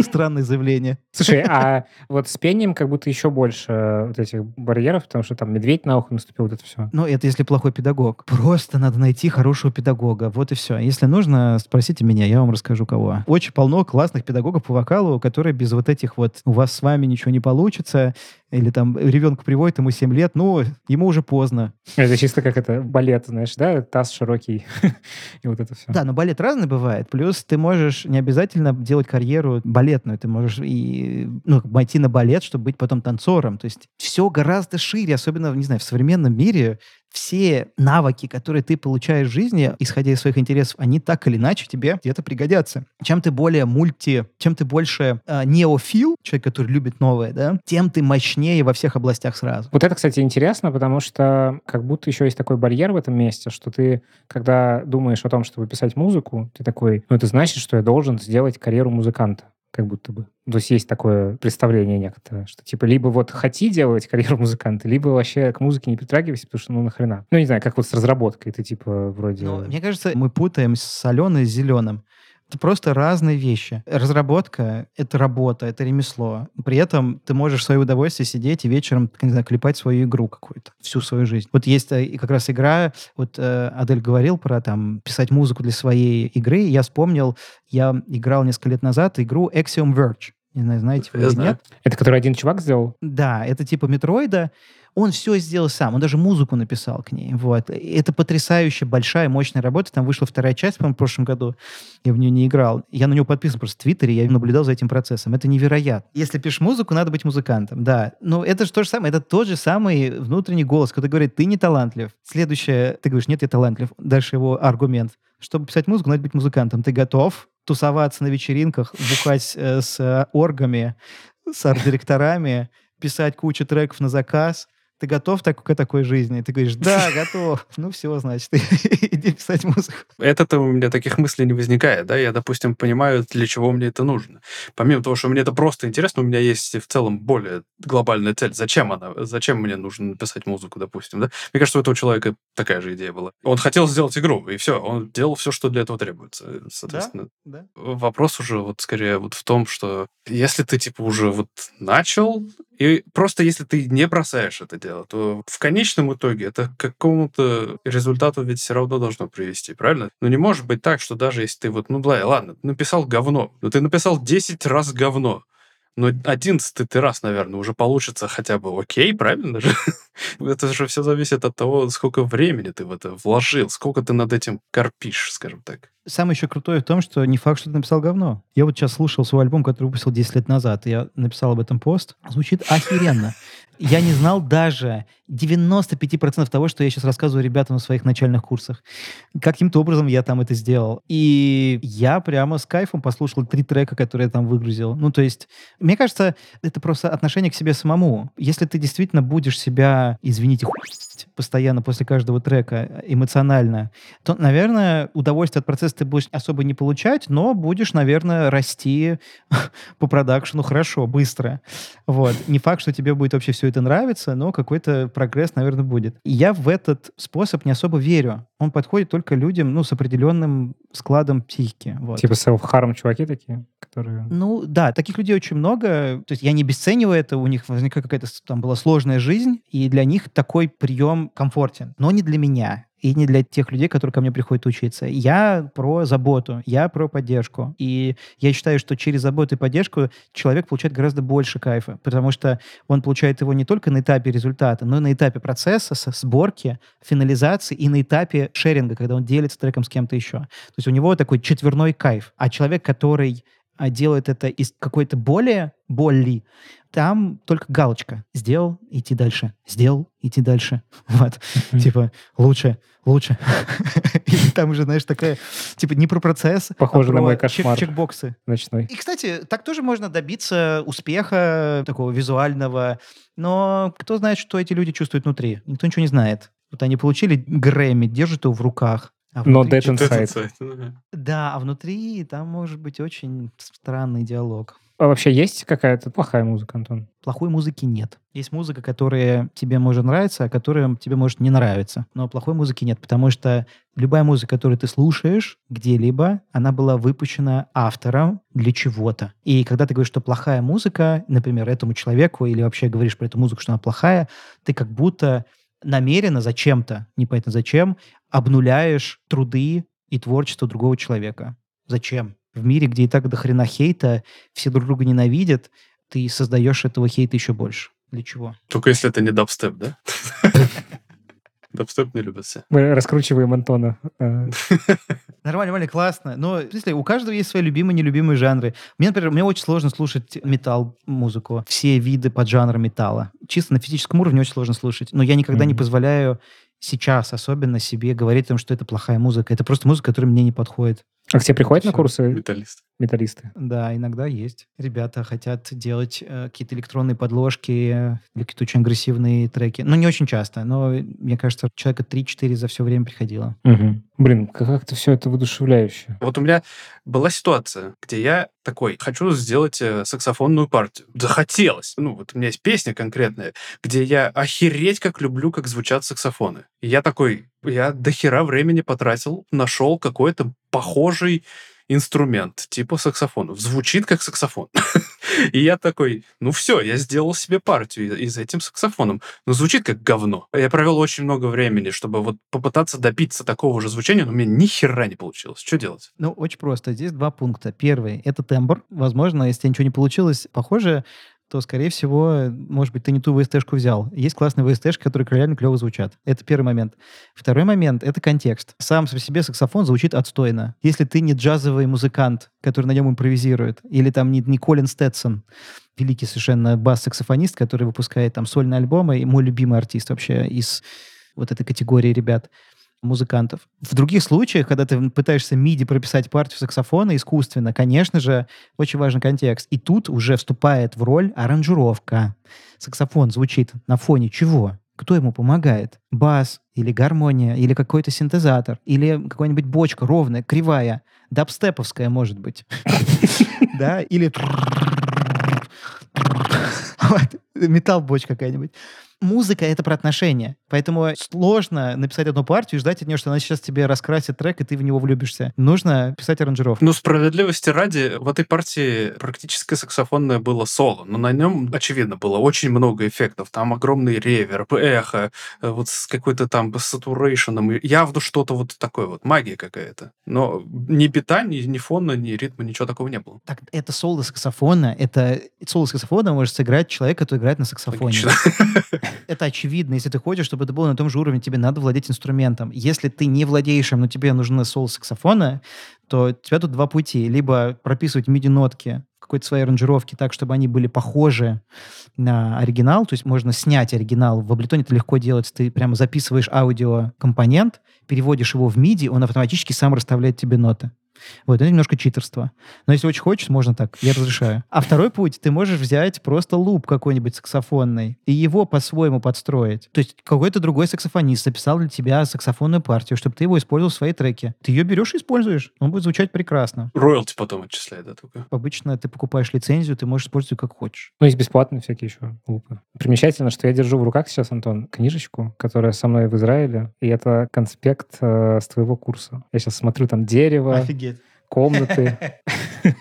Странное заявление. Слушай, а вот с пением как будто еще больше вот этих барьеров, потому что там медведь на ухо наступил, вот это все. Ну, это если плохой педагог. Просто надо найти хорошего педагога. Вот и все. Если нужно, спросите меня, я вам расскажу, кого. Очень полно классных педагогов по вокалу, которые без вот этих вот «у вас с вами ничего не получится», или там ребенка приводит, ему 7 лет, ну, ему уже поздно. Это чисто как это балет, знаешь, да? Таз широкий и вот это все. Да, но балет разный бывает. Плюс ты можешь не обязательно делать карьеру балетную. Ты можешь и ну, пойти на балет, чтобы быть потом танцором. То есть все гораздо шире, особенно, не знаю, в современном мире все навыки, которые ты получаешь в жизни, исходя из своих интересов, они так или иначе тебе где-то пригодятся. Чем ты более мульти, чем ты больше э, неофил, человек, который любит новое, да, тем ты мощнее во всех областях сразу. Вот это, кстати, интересно, потому что как будто еще есть такой барьер в этом месте, что ты, когда думаешь о том, чтобы писать музыку, ты такой, ну это значит, что я должен сделать карьеру музыканта как будто бы. То есть есть такое представление некоторое, что типа либо вот хоти делать карьеру музыканта, либо вообще к музыке не притрагивайся, потому что ну нахрена. Ну не знаю, как вот с разработкой, ты типа вроде... Ну, мне кажется, мы путаем соленое с зеленым. Это просто разные вещи. Разработка — это работа, это ремесло. При этом ты можешь в свое удовольствие сидеть и вечером, не знаю, клепать свою игру какую-то всю свою жизнь. Вот есть э, как раз игра, вот э, Адель говорил про там писать музыку для своей игры. Я вспомнил, я играл несколько лет назад игру Axiom Verge. Не знаю, знаете вы или нет? Это который один чувак сделал? Да, это типа Метроида. Он все сделал сам, он даже музыку написал к ней. Вот. И Это потрясающе большая, мощная работа. Там вышла вторая часть, по-моему, в прошлом году. Я в нее не играл. Я на него подписан просто в Твиттере, я наблюдал за этим процессом. Это невероятно. Если пишешь музыку, надо быть музыкантом, да. Но это же то же самое, это тот же самый внутренний голос, который говорит, ты не талантлив. Следующее, ты говоришь, нет, я талантлив. Дальше его аргумент. Чтобы писать музыку, надо быть музыкантом. Ты готов тусоваться на вечеринках, бухать э, с э, оргами, с арт-директорами, писать кучу треков на заказ. Ты готов так, к такой жизни? Ты говоришь, да, готов. Ну все, значит, иди писать музыку. Это-то у меня таких мыслей не возникает, да, я, допустим, понимаю, для чего мне это нужно. Помимо того, что мне это просто интересно, у меня есть в целом более глобальная цель. Зачем она? Зачем мне нужно написать музыку, допустим, да? Мне кажется, у этого человека такая же идея была. Он хотел сделать игру, и все, он делал все, что для этого требуется, соответственно. Да? Вопрос уже вот скорее вот в том, что если ты типа уже вот начал, и просто если ты не бросаешь это дело, то в конечном итоге это к какому-то результату ведь все равно должно привести, правильно? Ну не может быть так, что даже если ты вот, ну ладно, написал говно, но ты написал 10 раз говно, но одиннадцатый ты раз, наверное, уже получится хотя бы окей, правильно же? Это же все зависит от того, сколько времени ты в это вложил, сколько ты над этим корпишь, скажем так. Самое еще крутое в том, что не факт, что ты написал говно. Я вот сейчас слушал свой альбом, который выпустил 10 лет назад. Я написал об этом пост. Звучит охеренно. Я не знал даже 95% того, что я сейчас рассказываю ребятам на своих начальных курсах. Каким-то образом я там это сделал. И я прямо с кайфом послушал три трека, которые я там выгрузил. Ну, то есть, мне кажется, это просто отношение к себе самому. Если ты действительно будешь себя, извините, хуй**ть постоянно после каждого трека эмоционально, то, наверное, удовольствие от процесса ты будешь особо не получать, но будешь, наверное, расти по продакшену хорошо, быстро. Вот. Не факт, что тебе будет вообще все это нравиться, но какой-то прогресс, наверное, будет. И я в этот способ не особо верю. Он подходит только людям, ну, с определенным складом психики. Вот. Типа self-harm чуваки такие, которые... Ну, да, таких людей очень много. То есть я не обесцениваю это, у них возникла какая-то там была сложная жизнь, и для них такой прием комфортен. Но не для меня и не для тех людей, которые ко мне приходят учиться. Я про заботу, я про поддержку. И я считаю, что через заботу и поддержку человек получает гораздо больше кайфа, потому что он получает его не только на этапе результата, но и на этапе процесса, сборки, финализации и на этапе шеринга, когда он делится треком с кем-то еще. То есть у него такой четверной кайф. А человек, который а, делает это из какой-то более боли, там только галочка. Сделал, идти дальше. Сделал, идти дальше. Вот. Типа, лучше, лучше. И там уже, знаешь, такая, типа, не про процесс, а Похоже на про мой чек- кошмар. чекбоксы. Ночной. И, кстати, так тоже можно добиться успеха такого визуального. Но кто знает, что эти люди чувствуют внутри? Никто ничего не знает. Вот они получили Грэмми, держат его в руках. а Но Dead Inside. Да, а внутри там может быть очень странный диалог. А вообще есть какая-то плохая музыка, Антон? Плохой музыки нет. Есть музыка, которая тебе может нравиться, а которая тебе может не нравиться. Но плохой музыки нет, потому что любая музыка, которую ты слушаешь где-либо, она была выпущена автором для чего-то. И когда ты говоришь, что плохая музыка, например, этому человеку, или вообще говоришь про эту музыку, что она плохая, ты как будто намеренно зачем-то, непонятно зачем, обнуляешь труды и творчество другого человека. Зачем? В мире, где и так до хрена хейта, все друг друга ненавидят, ты создаешь этого хейта еще больше. Для чего? Только если это не дабстеп, да? Дабстеп не любят все. Мы раскручиваем Антона. Э, Нормально, нормально, классно. Но, в смысле, у каждого есть свои любимые, нелюбимые жанры. Мне, например, мне очень сложно слушать металл-музыку, все виды поджанра металла. Чисто на физическом уровне очень сложно слушать. Но я никогда не позволяю сейчас особенно себе говорить о том, что это плохая музыка. Это просто музыка, которая мне не подходит. А к тебе приходят на курсы Металлист. металлисты. Да, иногда есть. Ребята хотят делать э, какие-то электронные подложки или какие-то очень агрессивные треки. Ну, не очень часто, но мне кажется, человека 3-4 за все время приходило. Угу. Блин, как-то все это воодушевляюще. Вот у меня была ситуация, где я такой, хочу сделать э, саксофонную партию. Захотелось. Ну, вот у меня есть песня конкретная, где я охереть как люблю, как звучат саксофоны. И я такой, я до хера времени потратил, нашел какой-то похожий инструмент, типа саксофона. Звучит как саксофон. И я такой, ну все, я сделал себе партию и за этим саксофоном. Но звучит как говно. Я провел очень много времени, чтобы вот попытаться добиться такого же звучания, но у меня ни хера не получилось. Что делать? Ну, очень просто. Здесь два пункта. Первый — это тембр. Возможно, если ничего не получилось, похоже, то, скорее всего, может быть, ты не ту VST-шку взял. Есть классные VST, которые реально клево звучат. Это первый момент. Второй момент — это контекст. Сам по себе саксофон звучит отстойно. Если ты не джазовый музыкант, который на нем импровизирует, или там не, не Колин Стэтсон, великий совершенно бас-саксофонист, который выпускает там сольные альбомы, и мой любимый артист вообще из вот этой категории ребят — музыкантов. В других случаях, когда ты пытаешься MIDI прописать партию саксофона искусственно, конечно же, очень важен контекст. И тут уже вступает в роль аранжировка. Саксофон звучит на фоне чего? Кто ему помогает? Бас или гармония, или какой-то синтезатор, или какая-нибудь бочка ровная, кривая, дабстеповская, может быть. Да, или металл-бочка какая-нибудь музыка — это про отношения. Поэтому сложно написать одну партию и ждать от нее, что она сейчас тебе раскрасит трек, и ты в него влюбишься. Нужно писать аранжировку. Ну, справедливости ради, в этой партии практически саксофонное было соло, но на нем, очевидно, было очень много эффектов. Там огромный реверб, эхо, э, вот с какой-то там сатурейшеном, явно что-то вот такое вот, магия какая-то. Но ни бита, ни, ни фона, ни ритма, ничего такого не было. Так, это соло саксофона, это соло саксофона может сыграть человек, который играет на саксофоне. это очевидно. Если ты хочешь, чтобы это было на том же уровне, тебе надо владеть инструментом. Если ты не владеешь им, но тебе нужны соло саксофона, то у тебя тут два пути. Либо прописывать MIDI-нотки какой-то своей аранжировки так, чтобы они были похожи на оригинал, то есть можно снять оригинал. В Ableton это легко делать. Ты прямо записываешь аудиокомпонент, переводишь его в MIDI, он автоматически сам расставляет тебе ноты. Вот, это немножко читерство. Но если очень хочешь, можно так. Я разрешаю. А второй путь, ты можешь взять просто луп какой-нибудь саксофонный и его по-своему подстроить. То есть какой-то другой саксофонист записал для тебя саксофонную партию, чтобы ты его использовал в своей треке. Ты ее берешь и используешь. Он будет звучать прекрасно. Роялти потом отчисляет, да, только? Обычно ты покупаешь лицензию, ты можешь использовать как хочешь. Ну, есть бесплатные всякие еще лупы. Примечательно, что я держу в руках сейчас, Антон, книжечку, которая со мной в Израиле, и это конспект э, с твоего курса. Я сейчас смотрю там дерево. Офигеть комнаты.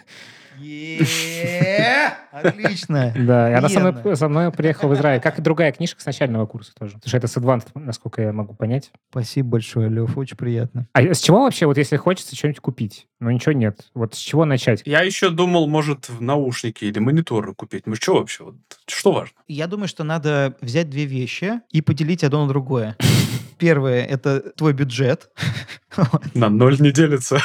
Отлично. Да, и она со мной, приехала в Израиль, как и другая книжка с начального курса тоже. Потому это с Advanced, насколько я могу понять. Спасибо большое, Лев, очень приятно. А с чего вообще, вот если хочется что-нибудь купить? Ну, ничего нет. Вот с чего начать? Я еще думал, может, наушники или мониторы купить. Ну, что вообще? Что важно? Я думаю, что надо взять две вещи и поделить одно на другое. Первое — это твой бюджет. На ноль не делится.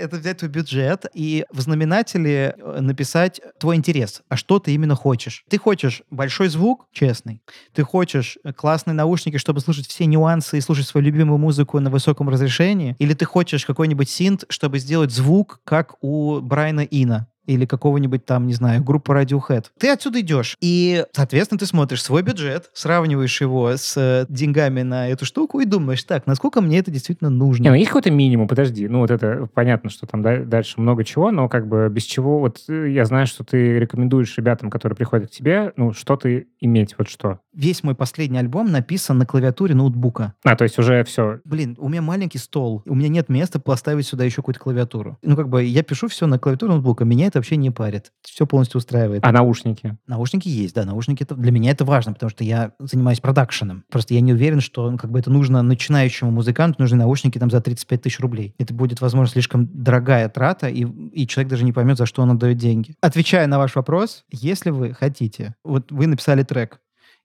Это взять твой бюджет и в знаменателе э, написать твой интерес. А что ты именно хочешь? Ты хочешь большой звук, честный. Ты хочешь э, классные наушники, чтобы слушать все нюансы и слушать свою любимую музыку на высоком разрешении. Или ты хочешь какой-нибудь синт, чтобы сделать звук, как у Брайана Ина или какого-нибудь там, не знаю, группы Radiohead. Ты отсюда идешь, и, соответственно, ты смотришь свой бюджет, сравниваешь его с э, деньгами на эту штуку и думаешь, так, насколько мне это действительно нужно. Не, ну есть какой-то минимум, подожди, ну вот это понятно, что там дальше много чего, но как бы без чего, вот э, я знаю, что ты рекомендуешь ребятам, которые приходят к тебе, ну что-то иметь, вот что? Весь мой последний альбом написан на клавиатуре ноутбука. А, то есть уже все. Блин, у меня маленький стол, у меня нет места поставить сюда еще какую-то клавиатуру. Ну как бы я пишу все на клавиатуре ноутбука, меня это вообще не парит. Все полностью устраивает. А наушники? Наушники есть, да. Наушники это, для меня это важно, потому что я занимаюсь продакшеном. Просто я не уверен, что ну, как бы это нужно начинающему музыканту, нужны наушники там за 35 тысяч рублей. Это будет, возможно, слишком дорогая трата, и, и человек даже не поймет, за что он отдает деньги. Отвечая на ваш вопрос, если вы хотите, вот вы написали трек,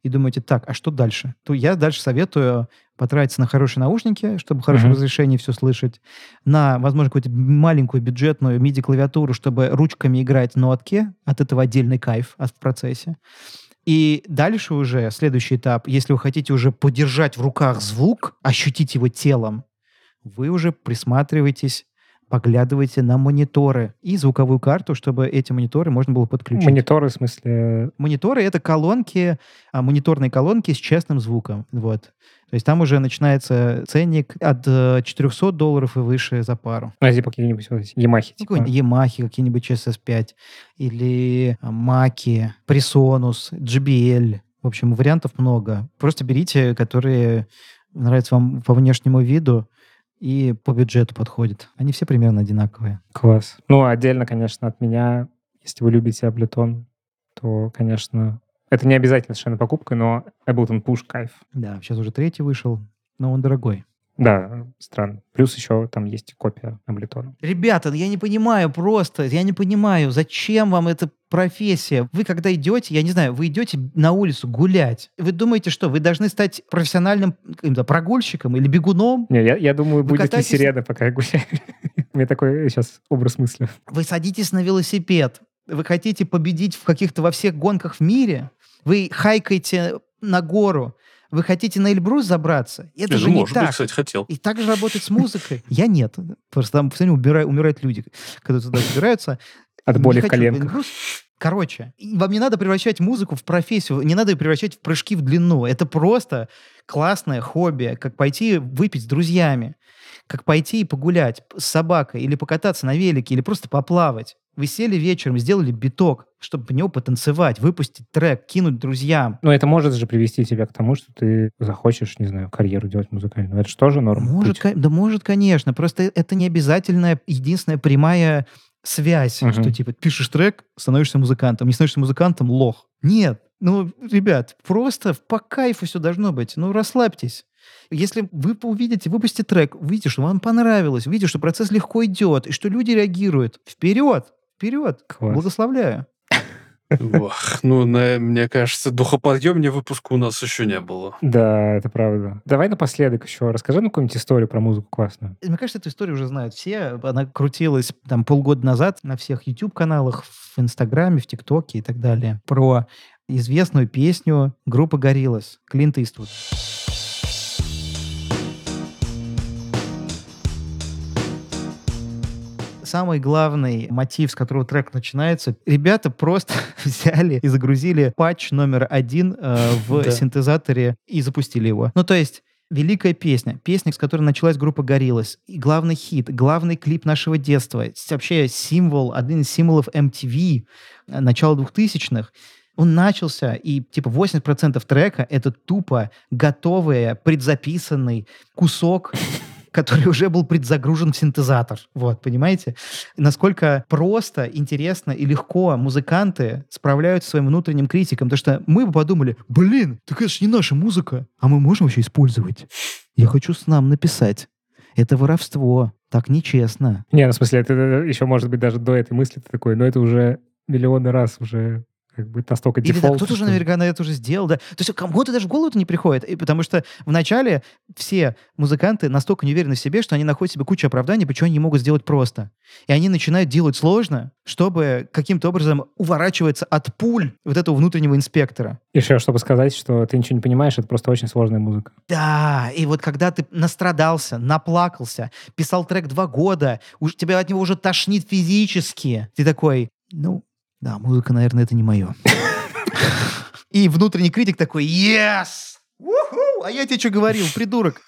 и думаете, так, а что дальше? То я дальше советую потратиться на хорошие наушники, чтобы в хорошем разрешении все слышать, на, возможно, какую-то маленькую бюджетную MIDI-клавиатуру, чтобы ручками играть на лотке, от этого отдельный кайф в процессе. И дальше уже следующий этап, если вы хотите уже подержать в руках звук, ощутить его телом, вы уже присматриваетесь поглядывайте на мониторы и звуковую карту, чтобы эти мониторы можно было подключить. Мониторы, в смысле... Мониторы — это колонки, а, мониторные колонки с честным звуком. Вот. То есть там уже начинается ценник от 400 э, долларов и выше за пару. А типа какие-нибудь Ямахи? Ну, типа. Ямахи, какие-нибудь CSS5 или Маки, Presonus, JBL. В общем, вариантов много. Просто берите, которые нравятся вам по внешнему виду, и по бюджету подходит. Они все примерно одинаковые. Класс. Ну, отдельно, конечно, от меня, если вы любите Ableton, то, конечно, это не обязательно совершенно покупка, но Ableton Push кайф. Да, сейчас уже третий вышел, но он дорогой. Да, странно. Плюс еще там есть копия Абletона. Ребята, я не понимаю просто, я не понимаю, зачем вам эта профессия? Вы когда идете, я не знаю, вы идете на улицу гулять, вы думаете, что вы должны стать профессиональным прогульщиком или бегуном? Не, я, я думаю, вы будет катаетесь... ли сирена, пока я гуляю. У меня такой сейчас образ мысли. Вы садитесь на велосипед, вы хотите победить в каких-то во всех гонках в мире, вы хайкаете на гору, вы хотите на Эльбрус забраться? Это Я же не может так. быть, кстати, хотел. И так же работать с музыкой? Я нет. Просто там все время умирают, умирают люди, когда туда собираются. От боли в коленках. Короче, вам не надо превращать музыку в профессию, не надо ее превращать в прыжки в длину. Это просто классное хобби, как пойти выпить с друзьями, как пойти и погулять с собакой, или покататься на велике, или просто поплавать. Вы сели вечером, сделали биток, чтобы в него потанцевать, выпустить трек, кинуть друзьям. Но это может же привести тебя к тому, что ты захочешь, не знаю, карьеру делать музыкальную. Это же тоже норма. Может, ко- да может, конечно. Просто это не обязательная, единственная прямая связь, uh-huh. что типа пишешь трек, становишься музыкантом, не становишься музыкантом, лох. Нет, ну, ребят, просто по кайфу все должно быть. Ну, расслабьтесь. Если вы увидите, выпустите трек, увидите, что вам понравилось, увидите, что процесс легко идет, и что люди реагируют, вперед! Вперед! Класс. Благословляю. Ох, ну, на, мне кажется, духоподъемнее выпуска у нас еще не было. Да, это правда. Давай напоследок еще расскажи нам какую-нибудь историю про музыку классную. Мне кажется, эту историю уже знают все. Она крутилась там полгода назад на всех YouTube-каналах, в Инстаграме, в ТикТоке и так далее. Про известную песню группы Гориллас, Клинт Иствуд. Самый главный мотив, с которого трек начинается, ребята просто взяли и загрузили патч номер один э, в да. синтезаторе и запустили его. Ну, то есть великая песня, песня, с которой началась группа Гориллас, и главный хит, главный клип нашего детства, вообще символ, один из символов MTV э, начала 2000-х, он начался, и типа 80% трека — это тупо готовый, предзаписанный кусок который уже был предзагружен в синтезатор. Вот, понимаете? Насколько просто, интересно и легко музыканты справляются со своим внутренним критиком. Потому что мы бы подумали, блин, так это же не наша музыка, а мы можем вообще использовать. Я хочу с нам написать. Это воровство. Так нечестно. Не, ну, в смысле, это еще может быть даже до этой мысли ты такой, но это уже миллионы раз уже как бы настолько Или дефолт. Да, кто-то уже наверняка на это уже сделал, да. То есть кому-то даже в голову это не приходит, и потому что вначале все музыканты настолько не уверены в себе, что они находят себе кучу оправданий, почему они не могут сделать просто. И они начинают делать сложно, чтобы каким-то образом уворачиваться от пуль вот этого внутреннего инспектора. Еще, чтобы сказать, что ты ничего не понимаешь, это просто очень сложная музыка. Да, и вот когда ты настрадался, наплакался, писал трек два года, уж тебя от него уже тошнит физически, ты такой, ну, да, музыка, наверное, это не мое. И внутренний критик такой, yes! А я тебе что говорил, придурок?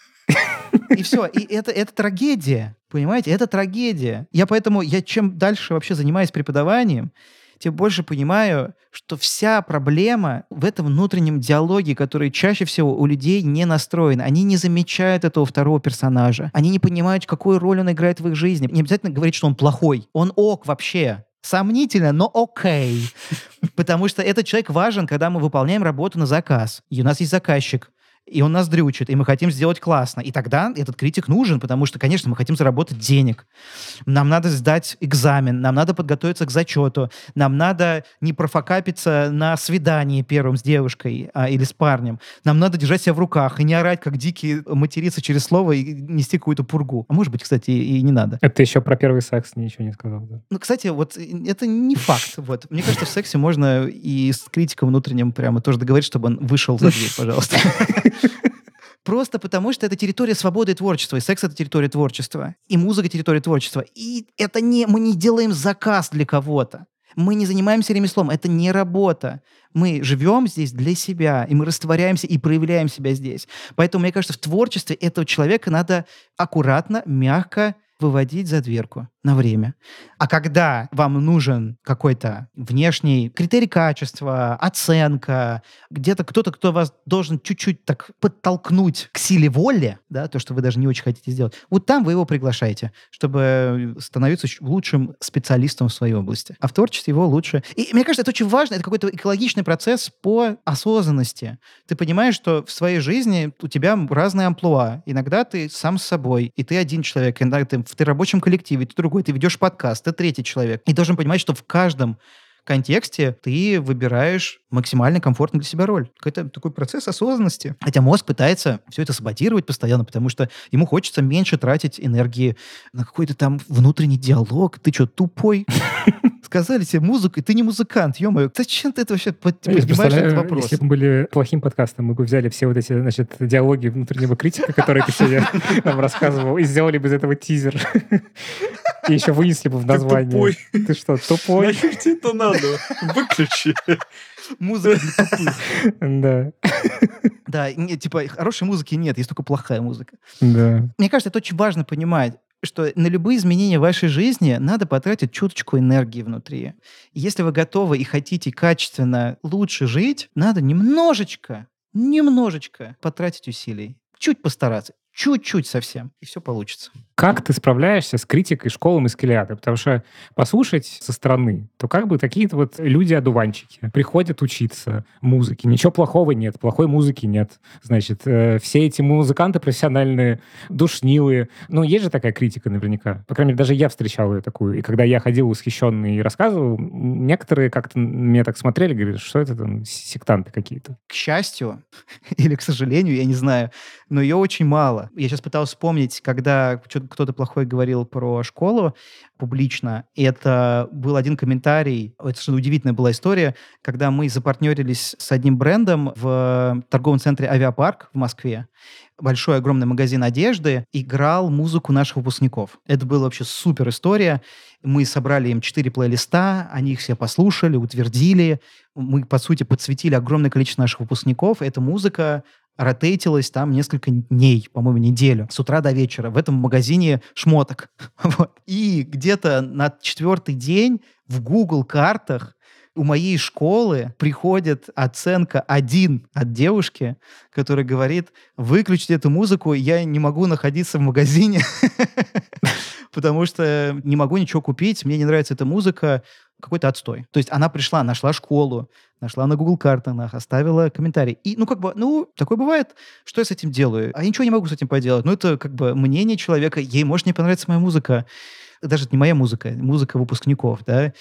И все. И это, это трагедия. Понимаете? Это трагедия. Я поэтому, я чем дальше вообще занимаюсь преподаванием, тем больше понимаю, что вся проблема в этом внутреннем диалоге, который чаще всего у людей не настроен. Они не замечают этого второго персонажа. Они не понимают, какую роль он играет в их жизни. Не обязательно говорить, что он плохой. Он ок вообще. Сомнительно, но окей. Потому что этот человек важен, когда мы выполняем работу на заказ. И у нас есть заказчик и он нас дрючит, и мы хотим сделать классно. И тогда этот критик нужен, потому что, конечно, мы хотим заработать денег. Нам надо сдать экзамен, нам надо подготовиться к зачету, нам надо не профокапиться на свидании первым с девушкой а, или с парнем. Нам надо держать себя в руках и не орать, как дикий, материться через слово и нести какую-то пургу. А может быть, кстати, и не надо. Это еще про первый секс ничего не сказал, да? Ну, кстати, вот это не факт. Вот. Мне кажется, в сексе можно и с критиком внутренним прямо тоже договорить, чтобы он вышел за дверь, пожалуйста. Просто потому, что это территория свободы и творчества, и секс — это территория творчества, и музыка — территория творчества. И это не... Мы не делаем заказ для кого-то. Мы не занимаемся ремеслом, это не работа. Мы живем здесь для себя, и мы растворяемся и проявляем себя здесь. Поэтому, мне кажется, в творчестве этого человека надо аккуратно, мягко выводить за дверку на время. А когда вам нужен какой-то внешний критерий качества, оценка, где-то кто-то, кто вас должен чуть-чуть так подтолкнуть к силе воли, да, то, что вы даже не очень хотите сделать, вот там вы его приглашаете, чтобы становиться лучшим специалистом в своей области. А в творчестве его лучше. И мне кажется, это очень важно, это какой-то экологичный процесс по осознанности. Ты понимаешь, что в своей жизни у тебя разные амплуа. Иногда ты сам с собой, и ты один человек, иногда ты в ты рабочем коллективе, ты другой, ты ведешь подкаст, ты третий человек. И должен понимать, что в каждом контексте ты выбираешь максимально комфортно для себя роль. Это такой процесс осознанности. Хотя мозг пытается все это саботировать постоянно, потому что ему хочется меньше тратить энергии на какой-то там внутренний диалог. Ты что, тупой? Сказали тебе музыку, и ты не музыкант, ё-моё. Зачем ты это вообще поднимаешь этот вопрос? Если бы мы были плохим подкастом, мы бы взяли все вот эти, значит, диалоги внутреннего критика, которые ты сегодня нам рассказывал, и сделали бы из этого тизер. И еще вынесли бы в название. Ты тупой. Ты что, тупой? Нахер тебе это надо? Выключи. Музыка. Да. Да, не- типа, хорошей музыки нет, есть только плохая музыка. Да. Мне кажется, это очень важно понимать, что на любые изменения в вашей жизни надо потратить чуточку энергии внутри. Если вы готовы и хотите качественно лучше жить, надо немножечко, немножечко потратить усилий. Чуть постараться. Чуть-чуть совсем. И все получится. Как ты справляешься с критикой школы Маскелиады? Потому что послушать со стороны, то как бы какие-то вот люди-одуванчики приходят учиться музыке. Ничего плохого нет, плохой музыки нет. Значит, э, все эти музыканты профессиональные, душнилые. Ну, есть же такая критика наверняка. По крайней мере, даже я встречал ее такую. И когда я ходил восхищенный и рассказывал, некоторые как-то на меня так смотрели, говорят, что это там сектанты какие-то. К счастью или к сожалению, я не знаю, но ее очень мало. Я сейчас пытался вспомнить, когда кто-то плохое говорил про школу публично. И это был один комментарий, это совершенно удивительная была история, когда мы запартнерились с одним брендом в торговом центре «Авиапарк» в Москве. Большой огромный магазин одежды играл музыку наших выпускников. Это была вообще супер история. Мы собрали им четыре плейлиста, они их все послушали, утвердили. Мы, по сути, подсветили огромное количество наших выпускников. Эта музыка ротейтилась там несколько дней, по-моему, неделю, с утра до вечера в этом магазине шмоток. И где-то на четвертый день в Google картах у моей школы приходит оценка один от девушки, которая говорит, выключите эту музыку, я не могу находиться в магазине, потому что не могу ничего купить, мне не нравится эта музыка, какой-то отстой. То есть она пришла, нашла школу, нашла на Google картах, оставила комментарий. И, ну, как бы, ну, такое бывает. Что я с этим делаю? А я ничего не могу с этим поделать. Ну, это, как бы, мнение человека. Ей может не понравиться моя музыка. Даже это не моя музыка, музыка выпускников, да.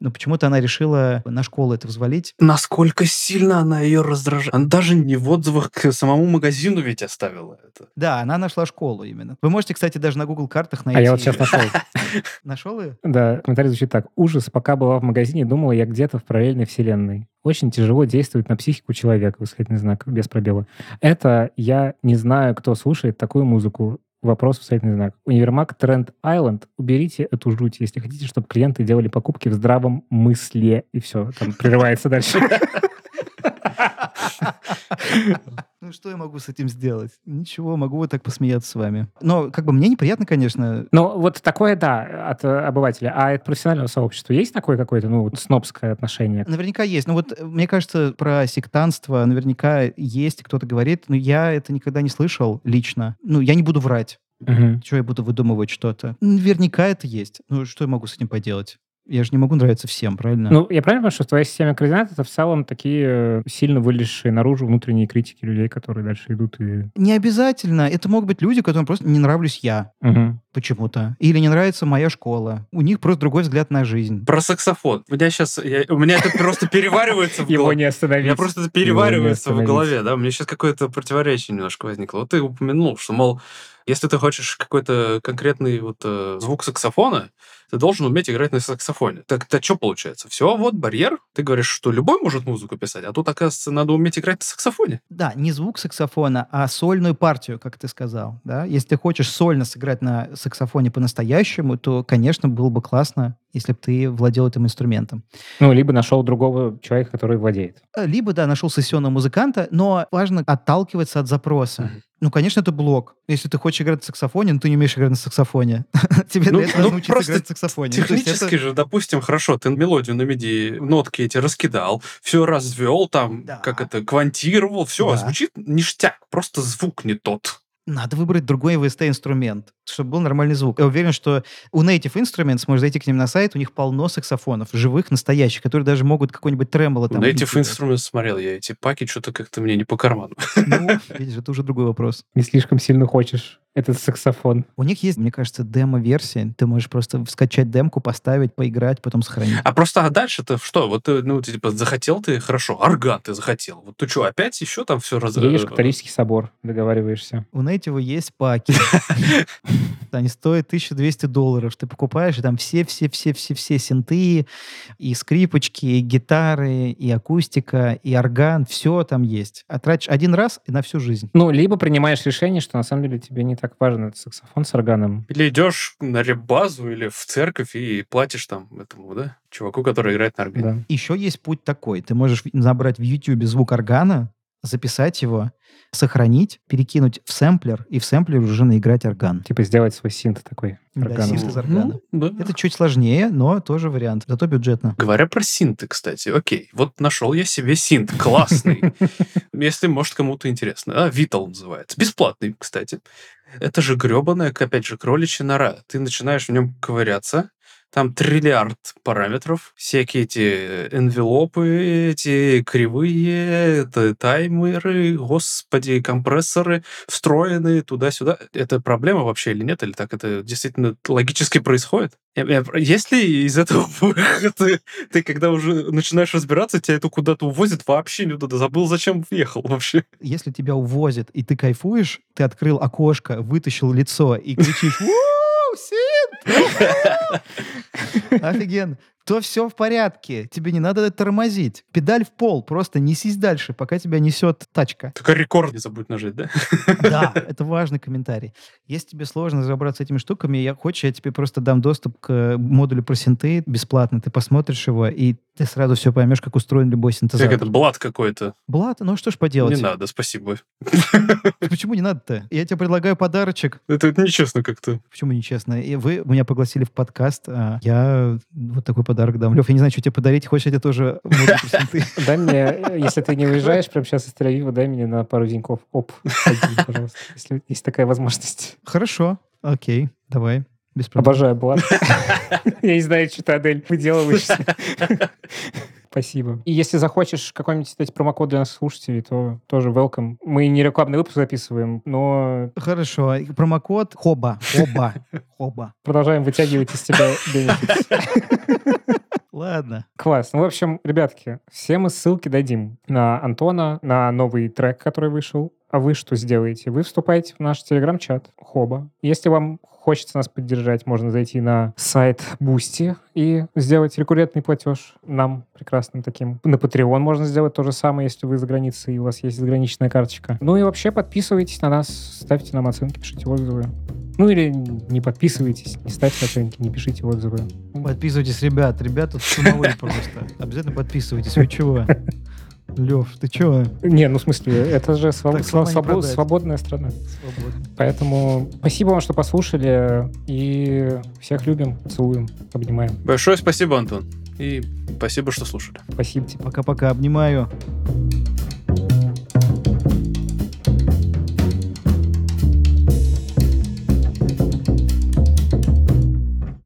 Но почему-то она решила на школу это взвалить. Насколько сильно она ее раздражает. Она даже не в отзывах к самому магазину ведь оставила это. Да, она нашла школу именно. Вы можете, кстати, даже на Google картах найти. А я вот сейчас нашел. Нашел ее? Да, комментарий звучит так. Ужас, пока была в магазине, думала я где-то в параллельной вселенной. Очень тяжело действует на психику человека, восклицательный знак, без пробела. Это я не знаю, кто слушает такую музыку. Вопрос, восклицательный знак. Универмаг Тренд Айленд. Уберите эту жуть, если хотите, чтобы клиенты делали покупки в здравом мысле. И все, там прерывается дальше. Ну, что я могу с этим сделать? Ничего, могу вот так посмеяться с вами. Но, как бы, мне неприятно, конечно. Ну, вот такое, да, от э, обывателя. А от профессионального сообщества есть такое какое-то, ну, снобское отношение? Наверняка есть. Ну, вот, э, мне кажется, про сектантство наверняка есть, кто-то говорит, но я это никогда не слышал лично. Ну, я не буду врать. Мгм. Чего я буду выдумывать что-то? Наверняка это есть. Ну, что я могу с этим поделать? Я же не могу нравиться всем, правильно? Ну, я правильно понимаю, что в твоей системе координат это в целом такие э, сильно вылезшие наружу внутренние критики людей, которые дальше идут и... Не обязательно. Это могут быть люди, которым просто не нравлюсь я Мгм. почему-то. Или не нравится моя школа. У них просто другой взгляд на жизнь. Про саксофон. У меня сейчас... У меня это просто переваривается в Его голове. не У остановить. меня просто это Его не переваривается в голове, да, у меня сейчас какое-то противоречие немножко возникло. Вот ты упомянул, что, мол, Если ты хочешь какой-то конкретный вот э, звук саксофона, ты должен уметь играть на саксофоне. Так это что получается? Все, вот барьер. Ты говоришь, что любой может музыку писать, а тут, оказывается, надо уметь играть на саксофоне. Да, не звук саксофона, а сольную партию, как ты сказал. Да? Если ты хочешь сольно сыграть на саксофоне по-настоящему, то, конечно, было бы классно, если бы ты владел этим инструментом. Ну, либо нашел другого человека, который владеет. Либо, да, нашел сессионного музыканта, но важно отталкиваться от запроса. Ну, конечно, это блок. Если ты хочешь играть на саксофоне, но ты не умеешь играть на саксофоне. Тебе Ну, для этого ну, нужно учиться просто играть на саксофоне. Технически это- же, допустим, хорошо, ты мелодию на MIDI, нотки эти раскидал, все развел, там, Да. как это, квантировал, все, Да. звучит ништяк, просто звук не тот. Надо выбрать другой VST-инструмент, чтобы был нормальный звук. Я уверен, что у Native Instruments, можешь зайти к ним на сайт, у них полно саксофонов, живых, настоящих, которые даже могут какой-нибудь тремоло там... Native имитировать. Instruments смотрел я эти паки, что-то как-то мне не по карману. Ну, видишь, это уже другой вопрос. Не слишком сильно хочешь этот саксофон. У них есть, мне кажется, демо-версия. Ты можешь просто скачать демку, поставить, поиграть, потом сохранить. А просто а дальше-то что? Вот ты, ну, ты, типа, захотел ты, хорошо, орган ты захотел. Вот ты что, опять еще там все раз... Едешь в католический собор, договариваешься. У Native есть паки. Они стоят 1200 долларов. Ты покупаешь, и там все-все-все-все-все синты, и скрипочки, и гитары, и акустика, и орган. Все там есть. А тратишь один раз и на всю жизнь. Ну, либо принимаешь решение, что на самом деле тебе не так важен этот саксофон с органом. Или идешь на ребазу или в церковь и платишь там этому, да, чуваку, который играет на органе. Да. Еще есть путь такой. Ты можешь набрать в YouTube звук органа, записать его, сохранить, перекинуть в сэмплер, и в сэмплере уже наиграть орган. Типа сделать свой синт такой Да, органовый. синт из органа. Ну, да. Это чуть сложнее, но тоже вариант. Зато бюджетно. Говоря про синты, кстати, окей, вот нашел я себе синт, классный, если, может, кому-то интересно. А, Vital называется. Бесплатный, кстати. Это же гребаная, опять же, кроличья нора. Ты начинаешь в нем ковыряться, там триллиард параметров, всякие эти энвелопы, эти кривые, это таймеры, господи, компрессоры встроенные туда-сюда. Это проблема вообще или нет? Или так это действительно логически происходит? Есть ли из этого выход? Ты, ты когда уже начинаешь разбираться, тебя это куда-то увозит вообще не туда. Забыл, зачем въехал вообще. Если тебя увозят, и ты кайфуешь, ты открыл окошко, вытащил лицо и кричишь «Уу, seguindo. vai seguindo. То все в порядке. Тебе не надо тормозить. Педаль в пол. Просто несись дальше, пока тебя несет тачка. Только рекорд не забудь нажать, да? Да, это важный комментарий. Если тебе сложно разобраться с этими штуками, я хочешь, я тебе просто дам доступ к модулю про синты бесплатно. Ты посмотришь его, и ты сразу все поймешь, как устроен любой Как синтезатор. это, блат какой-то. Блат, ну что ж поделать? Не надо, спасибо. Почему не надо-то? Я тебе предлагаю подарочек. Это нечестно как-то. Почему нечестно? Вы меня пригласили в подкаст, а я вот такой подарок дам. Лев, я не знаю, что тебе подарить. Хочешь, я тебе тоже? Дай мне, если ты не уезжаешь прямо сейчас из Тель-Авива, дай мне на пару деньков. Оп, один, пожалуйста, если есть такая возможность. Хорошо, окей, давай. Без проблем. Обожаю Блад. Я не знаю, что ты, Адель, выделываешься. Спасибо. И если захочешь какой-нибудь эти промокод для наших слушателей, то тоже welcome. Мы не рекламный выпуск записываем, но Хорошо. Промокод ХОБА. ХОБА. ХОБА. продолжаем вытягивать из тебя benefit. Ладно. Класс. Ну, в общем, ребятки, все мы ссылки дадим на Антона, на новый трек, который вышел. А вы что сделаете? Вы вступаете в наш телеграм-чат Хоба. Если вам хочется нас поддержать, можно зайти на сайт Boosty и сделать рекуррентный платеж нам, прекрасным таким. На Patreon можно сделать то же самое, если вы за границей и у вас есть заграничная карточка. Ну и вообще подписывайтесь на нас, ставьте нам оценки, пишите отзывы. Ну или не подписывайтесь, не ставьте оценки, не пишите отзывы. Подписывайтесь, ребят. Ребята шумовые просто. Обязательно подписывайтесь. Вы чего? Лев, ты чего? Не, ну в смысле, это же своб- своб- продать. свободная страна. Свободно. Поэтому спасибо вам, что послушали. И всех любим, целуем, обнимаем. Большое спасибо, Антон. И спасибо, что слушали. Спасибо тебе. Пока-пока. Обнимаю.